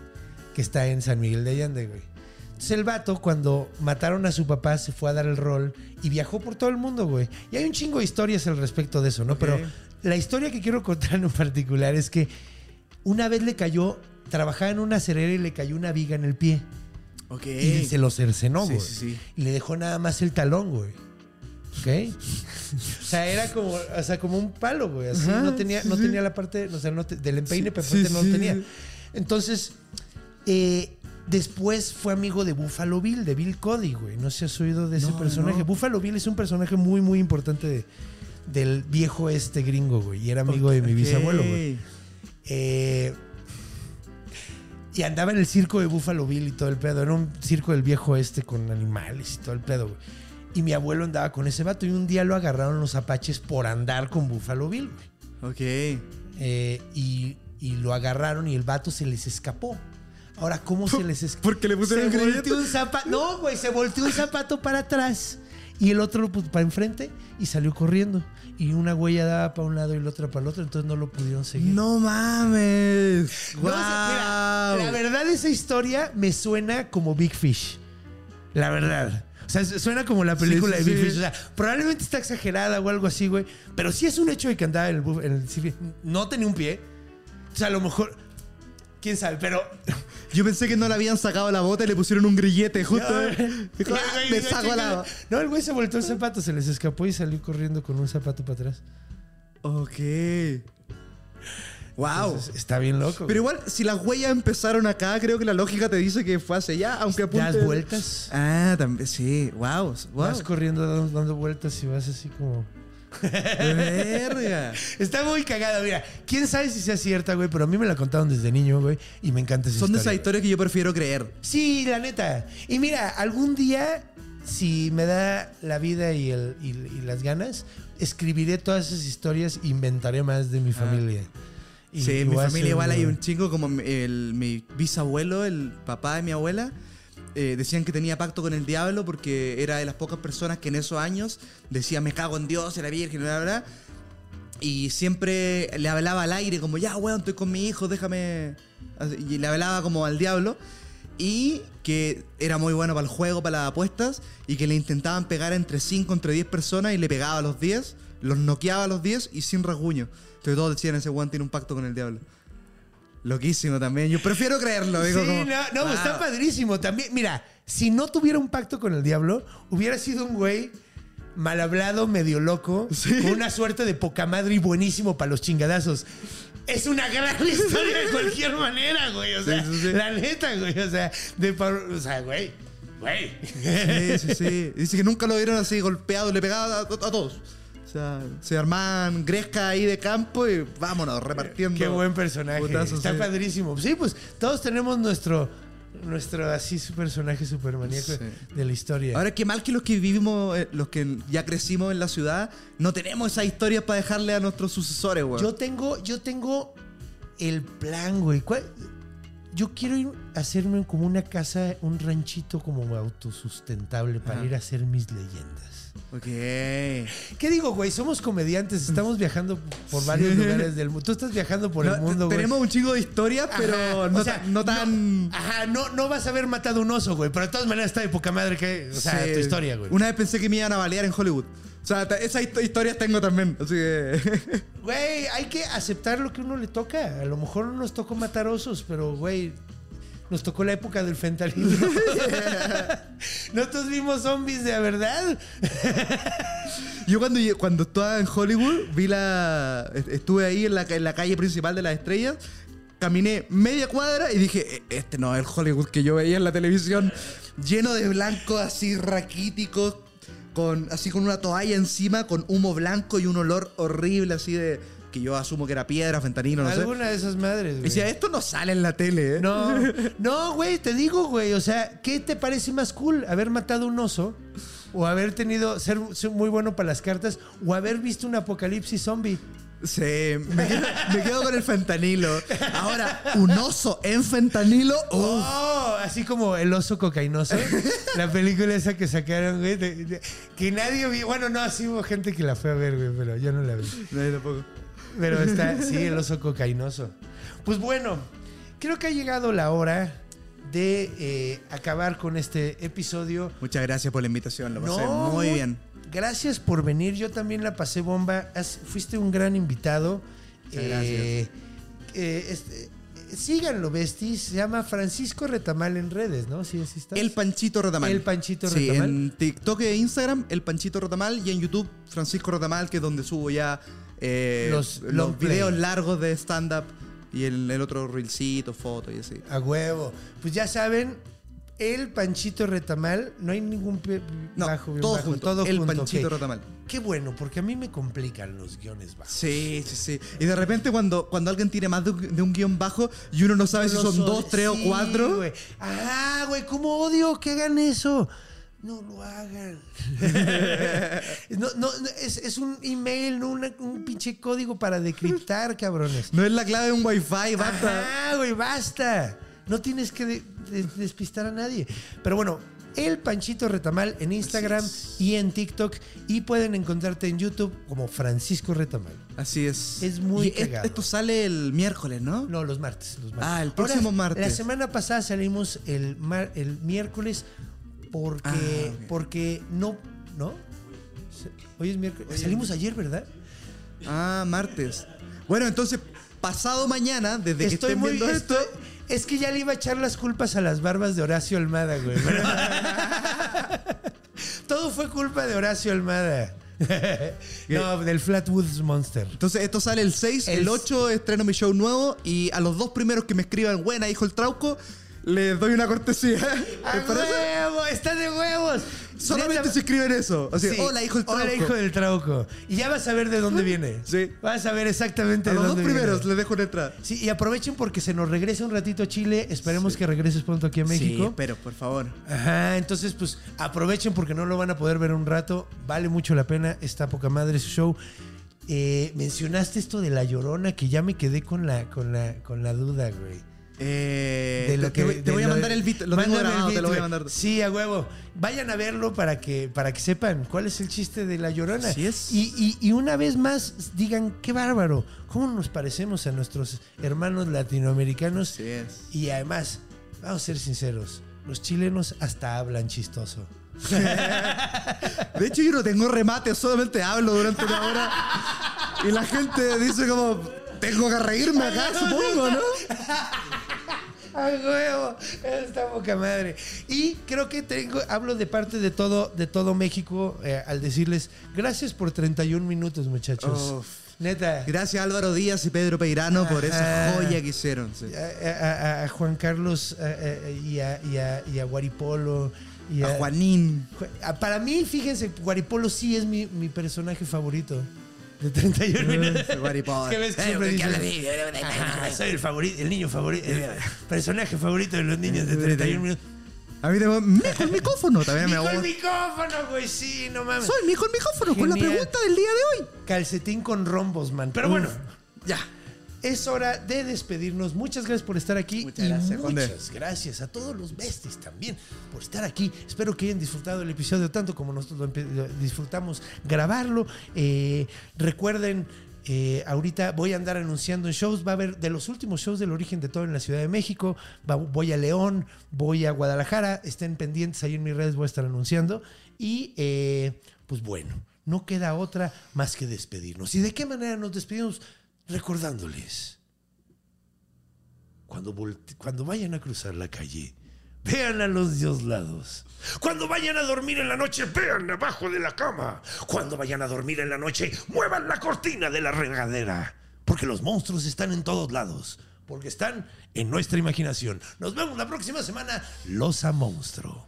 que está en San Miguel de Allende, güey. Entonces el vato, cuando mataron a su papá, se fue a dar el rol y viajó por todo el mundo, güey. Y hay un chingo de historias al respecto de eso, ¿no? Pero la historia que quiero contar en particular es que una vez le cayó, trabajaba en una cerera y le cayó una viga en el pie. Ok. Y se lo cercenó, Sí, güey. sí, sí. Y le dejó nada más el talón, güey. ¿Ok? o sea, era como, o sea, como un palo, güey. Así Ajá, no tenía, sí, no sí. tenía la parte, o sea, no te- del empeine perfecto sí, no lo tenía. Entonces, eh, después fue amigo de Buffalo Bill, de Bill Cody, güey. No sé si has oído de ese No, personaje. no. Buffalo Bill es un personaje muy, muy importante de- del viejo este gringo, güey. Y era amigo de mi bisabuelo, güey. Eh, y andaba en el circo de Buffalo Bill y todo el pedo. Era un circo del viejo este con animales y todo el pedo, güey. Y mi abuelo andaba con ese vato y un día lo agarraron los apaches por andar con Buffalo Bill, güey. Ok. Eh, y, y lo agarraron y el vato se les escapó. Ahora, ¿cómo se les es- Porque le pusieron Se volteó un zapato. No, güey, se volteó un zapato para atrás. Y el otro lo puso para enfrente y salió corriendo. Y una huella daba para un lado y la otra para el otro, entonces no lo pudieron seguir. No mames. No mira, la verdad, esa historia me suena como Big Fish. La verdad. O sea, suena como la película Sí, sí, de Big sí. Fish. O sea, probablemente está exagerada o algo así, güey. Pero sí es un hecho de que andaba en el, en el. No tenía un pie. O sea, a lo mejor. Quién sabe, pero. [LAUGHS] Yo pensé que no le habían sacado la bota y le pusieron un grillete justo. Güey, "Ah, la No, el güey se volteó el zapato, se les escapó y salió corriendo con un zapato para atrás. Ok. Wow. Entonces, está bien loco. Pero igual, si las huellas empezaron acá, creo que la lógica te dice que fue hacia allá, aunque apunte... das vueltas. Ah, también, sí. Wow. wow. Vas corriendo dando, dando vueltas y vas así como. Verga. [LAUGHS] Está muy cagada, mira. Quién sabe si sea cierta, güey, pero a mí me la contaron desde niño, güey, y me encanta esa Son de esas historias que yo prefiero creer. Sí, la neta. Y mira, algún día, si me da la vida y, el- y- y las ganas, escribiré todas esas historias e inventaré más de mi familia. Y- sí, en mi familia igual hay un chingo como mi- el, mi bisabuelo, el papá de mi abuela. eh, decían que tenía pacto con el diablo porque era de las pocas personas que en esos años decía me cago en Dios, era virgen, bla, bla, bla. Y siempre le hablaba al aire como, ya, weón, estoy con mi hijo, déjame... Y le hablaba como al diablo. Y que era muy bueno para el juego, para las apuestas. Y que le intentaban pegar entre 5, entre 10 personas y le pegaba a los 10. Los noqueaba a los 10 y sin rasguño. Entonces todos decían, ese weón tiene un pacto con el diablo. Loquísimo también. Yo prefiero creerlo. Digo, Sí, como, no, no, "Wow". está padrísimo. También, mira, si no tuviera un pacto con el diablo, hubiera sido un güey mal hablado, medio loco, con una suerte de poca madre y buenísimo para los chingadazos. Es una gran [LAUGHS] historia de cualquier manera, güey. O sea, Sí, sí, sí. la neta, güey. O sea, de par- o sea, güey. Güey. Sí, sí, sí. [LAUGHS] Dice que nunca lo vieron así golpeado, le pegaba a, a todos. Sea, se armaban gresca ahí de campo y vámonos, repartiendo. Qué buen personaje. putazos, Está sí. padrísimo. Sí, pues todos tenemos nuestro, nuestro así su personaje super maníaco Sí. de la historia. Ahora, qué mal que los que vivimos, eh, los que ya crecimos en la ciudad, no tenemos esas historias para dejarle a nuestros sucesores, güey. Yo tengo, yo tengo el plan, güey. ¿Cuál? Yo quiero ir a hacerme como una casa, un ranchito como autosustentable para Ajá. ir a hacer mis leyendas. Ok. ¿Qué digo, güey? Somos comediantes, estamos viajando por varios Sí. lugares del mundo. Tú estás viajando por No, el mundo, güey. tenemos un chingo de historias, pero Ajá, no, o sea, tan- no tan. Ajá, no, no vas a haber matado un oso, güey. Pero de todas maneras está de poca madre que. O sea, Sí. tu historia, güey. Una vez pensé que me iban a balear en Hollywood. O sea, esas histo- historias tengo también. Así que. [LAUGHS] Güey, hay que aceptar lo que uno le toca. A lo mejor no nos tocó matar osos, pero, güey, nos tocó la época del fentanilo. [LAUGHS] Nosotros vimos zombies de verdad. Yo cuando, cuando estaba en Hollywood, vi la. est- Estuve ahí en la, en la calle principal de las estrellas. Caminé media cuadra y dije, "E- este no es el Hollywood que yo veía en la televisión, lleno de blancos así raquíticos, con, así con una toalla encima, con humo blanco y un olor horrible así de. Que yo asumo que era piedra, fentanilo, no sé. Alguna de esas madres, Y güey. decía, esto no sale en la tele, ¿eh? No, [LAUGHS] no, güey, te digo, güey. O sea, ¿qué te parece más cool? ¿Haber matado un oso? ¿O haber tenido, ser, ser muy bueno para las cartas? ¿O haber visto un apocalipsis zombie? Sí, me quedo, me quedo con el fentanilo. Ahora, un oso en fentanilo. uf. Oh, así como el oso cocainoso. [LAUGHS] la película esa que sacaron, güey. de- de- que nadie vio. Bueno, no, sí hubo gente que la fue a ver, güey, pero yo no la vi. No, yo tampoco. Pero está, [LAUGHS] sí, el oso cocainoso. Pues bueno, creo que ha llegado la hora de eh, acabar con este episodio. Muchas gracias por la invitación, lo pasé No, muy bien. Gracias por venir. Yo también la pasé bomba. Has- fuiste un gran invitado. Eh, eh, este, síganlo, besties. Se llama Francisco Retamal en redes, ¿no? Sí, así está. El Panchito Rotamal. El Panchito sí, Retamal. en TikTok e Instagram, El Panchito Rotamal. Y en YouTube, Francisco Rotamal, que es donde subo ya eh, Los los, videos largos de stand-up. Y el, el otro reelcito, fotos y así. A huevo. Pues ya saben, el Panchito Retamal. No hay ningún No, bajo, todo bajo, junto. todo el junto, Panchito ok. Rotamal. Qué bueno, porque a mí me complican los guiones bajos. Sí, sí, sí. Y de repente cuando, cuando alguien tiene más de un, de un guion bajo y uno no sabe si Los son od- dos, tres sí, o cuatro. güey. Ah, güey, ¿cómo odio que hagan eso? No lo hagan. [LAUGHS] no, no, no, es, es un email, no una- un pinche código para decriptar, [LAUGHS] cabrones. No es la clave de un wifi, basta. Ajá, güey, basta. No tienes que de- de- despistar a nadie. Pero bueno, el Panchito Retamal en Instagram y en TikTok. Y pueden encontrarte en YouTube como Francisco Retamal. Así es. Es muy Y. Esto sale el miércoles, ¿no? No, los martes. Los martes. Ah, el Ahora, próximo martes. La semana pasada salimos el, mar- el miércoles porque, Ah, porque no. ¿No? Hoy es miércoles. Salimos ayer, ¿verdad? Ah, martes. Bueno, entonces, pasado mañana, desde que Estoy estén muy. viendo esto, estoy- es que ya le iba a echar las culpas a las barbas de Horacio Almada, güey. [LAUGHS] Todo fue culpa de Horacio Almada. [LAUGHS] no, del Flatwoods Monster. Entonces, esto sale el 6, El- el 8 estreno mi show nuevo y a los dos primeros que me escriban, buena, hijo el trauco, les doy una cortesía. [LAUGHS] ¡A ¿Les parece? huevo! ¡Está de huevos! Solamente Neta- se escriben eso. Así, Sí. hola, hijo del trauco. Hola, hijo del trauco. Y ya vas a ver de dónde viene. Sí. Vas a ver exactamente A de los dos dónde primeros les dejo una entrada. Sí, y aprovechen porque se nos regresa un ratito a Chile. Esperemos que regreses pronto aquí a México. Sí, pero por favor. Ajá, entonces pues aprovechen porque no lo van a poder ver un rato. Vale mucho la pena. Está poca madre su show. Eh, mencionaste esto de la llorona que ya me quedé con la, con la, con la duda, güey. Eh, De lo te, que- te voy- te de voy a mandar el beat. Lo tengo grabado, beat, te lo voy a mandar. Sí, a huevo. Vayan a verlo para que, para que sepan cuál es el chiste de la llorona. Así es. Y, y- y una vez más digan, qué bárbaro, cómo nos parecemos a nuestros hermanos latinoamericanos. Así es. Y además, vamos a ser sinceros, los chilenos hasta hablan chistoso. [LAUGHS] De hecho, yo no tengo remate, solamente hablo durante una hora. Y la gente dice como, tengo que reírme acá, supongo, ¿no? [LAUGHS] ¡A huevo! Está poca madre. Y creo que tengo, hablo de parte de todo, de todo México eh, al decirles gracias por 31 minutos, muchachos. Uf. Neta. Gracias a Álvaro Díaz y Pedro Peirano por esa joya que hicieron. sí. A, a- a- a Juan Carlos eh, eh, y, a, y, a, y a Guaripolo. Y A Juanín. Ju- Para mí, fíjense, Guaripolo sí es mi, mi personaje favorito. De 31 minutos. Que ves siempre ¿qué dicen, habla de- "Ajá, soy el favorito, el niño favorito, el personaje favorito de los niños de 31 minutos. A mí tengo mijo el micrófono también me el gusta. micrófono, güey, sí, no mames. Soy mijo el micrófono con la Genial. pregunta del día de hoy. Calcetín con rombos, man. Pero bueno, Ya. Es hora de despedirnos. Muchas gracias por estar aquí. Muchas y gracias, Conde. muchas gracias a todos los besties también por estar aquí. Espero que hayan disfrutado el episodio tanto como nosotros lo disfrutamos grabarlo. Eh, recuerden. eh, ahorita voy a andar anunciando en shows. Va a haber de los últimos shows del origen de todo en la Ciudad de México. Va- voy a León, voy a Guadalajara. Estén pendientes ahí en mis redes, voy a estar anunciando. Y eh, pues bueno, no queda otra más que despedirnos. ¿Y de qué manera nos despedimos? Recordándoles cuando, cuando vayan a cruzar la calle, vean a los dos lados. Cuando vayan a dormir en la noche, vean abajo de la cama. Cuando vayan a dormir en la noche, muevan la cortina de la regadera. Porque los monstruos están en todos lados. Porque están en nuestra imaginación. Nos vemos la próxima semana. Los a monstruo.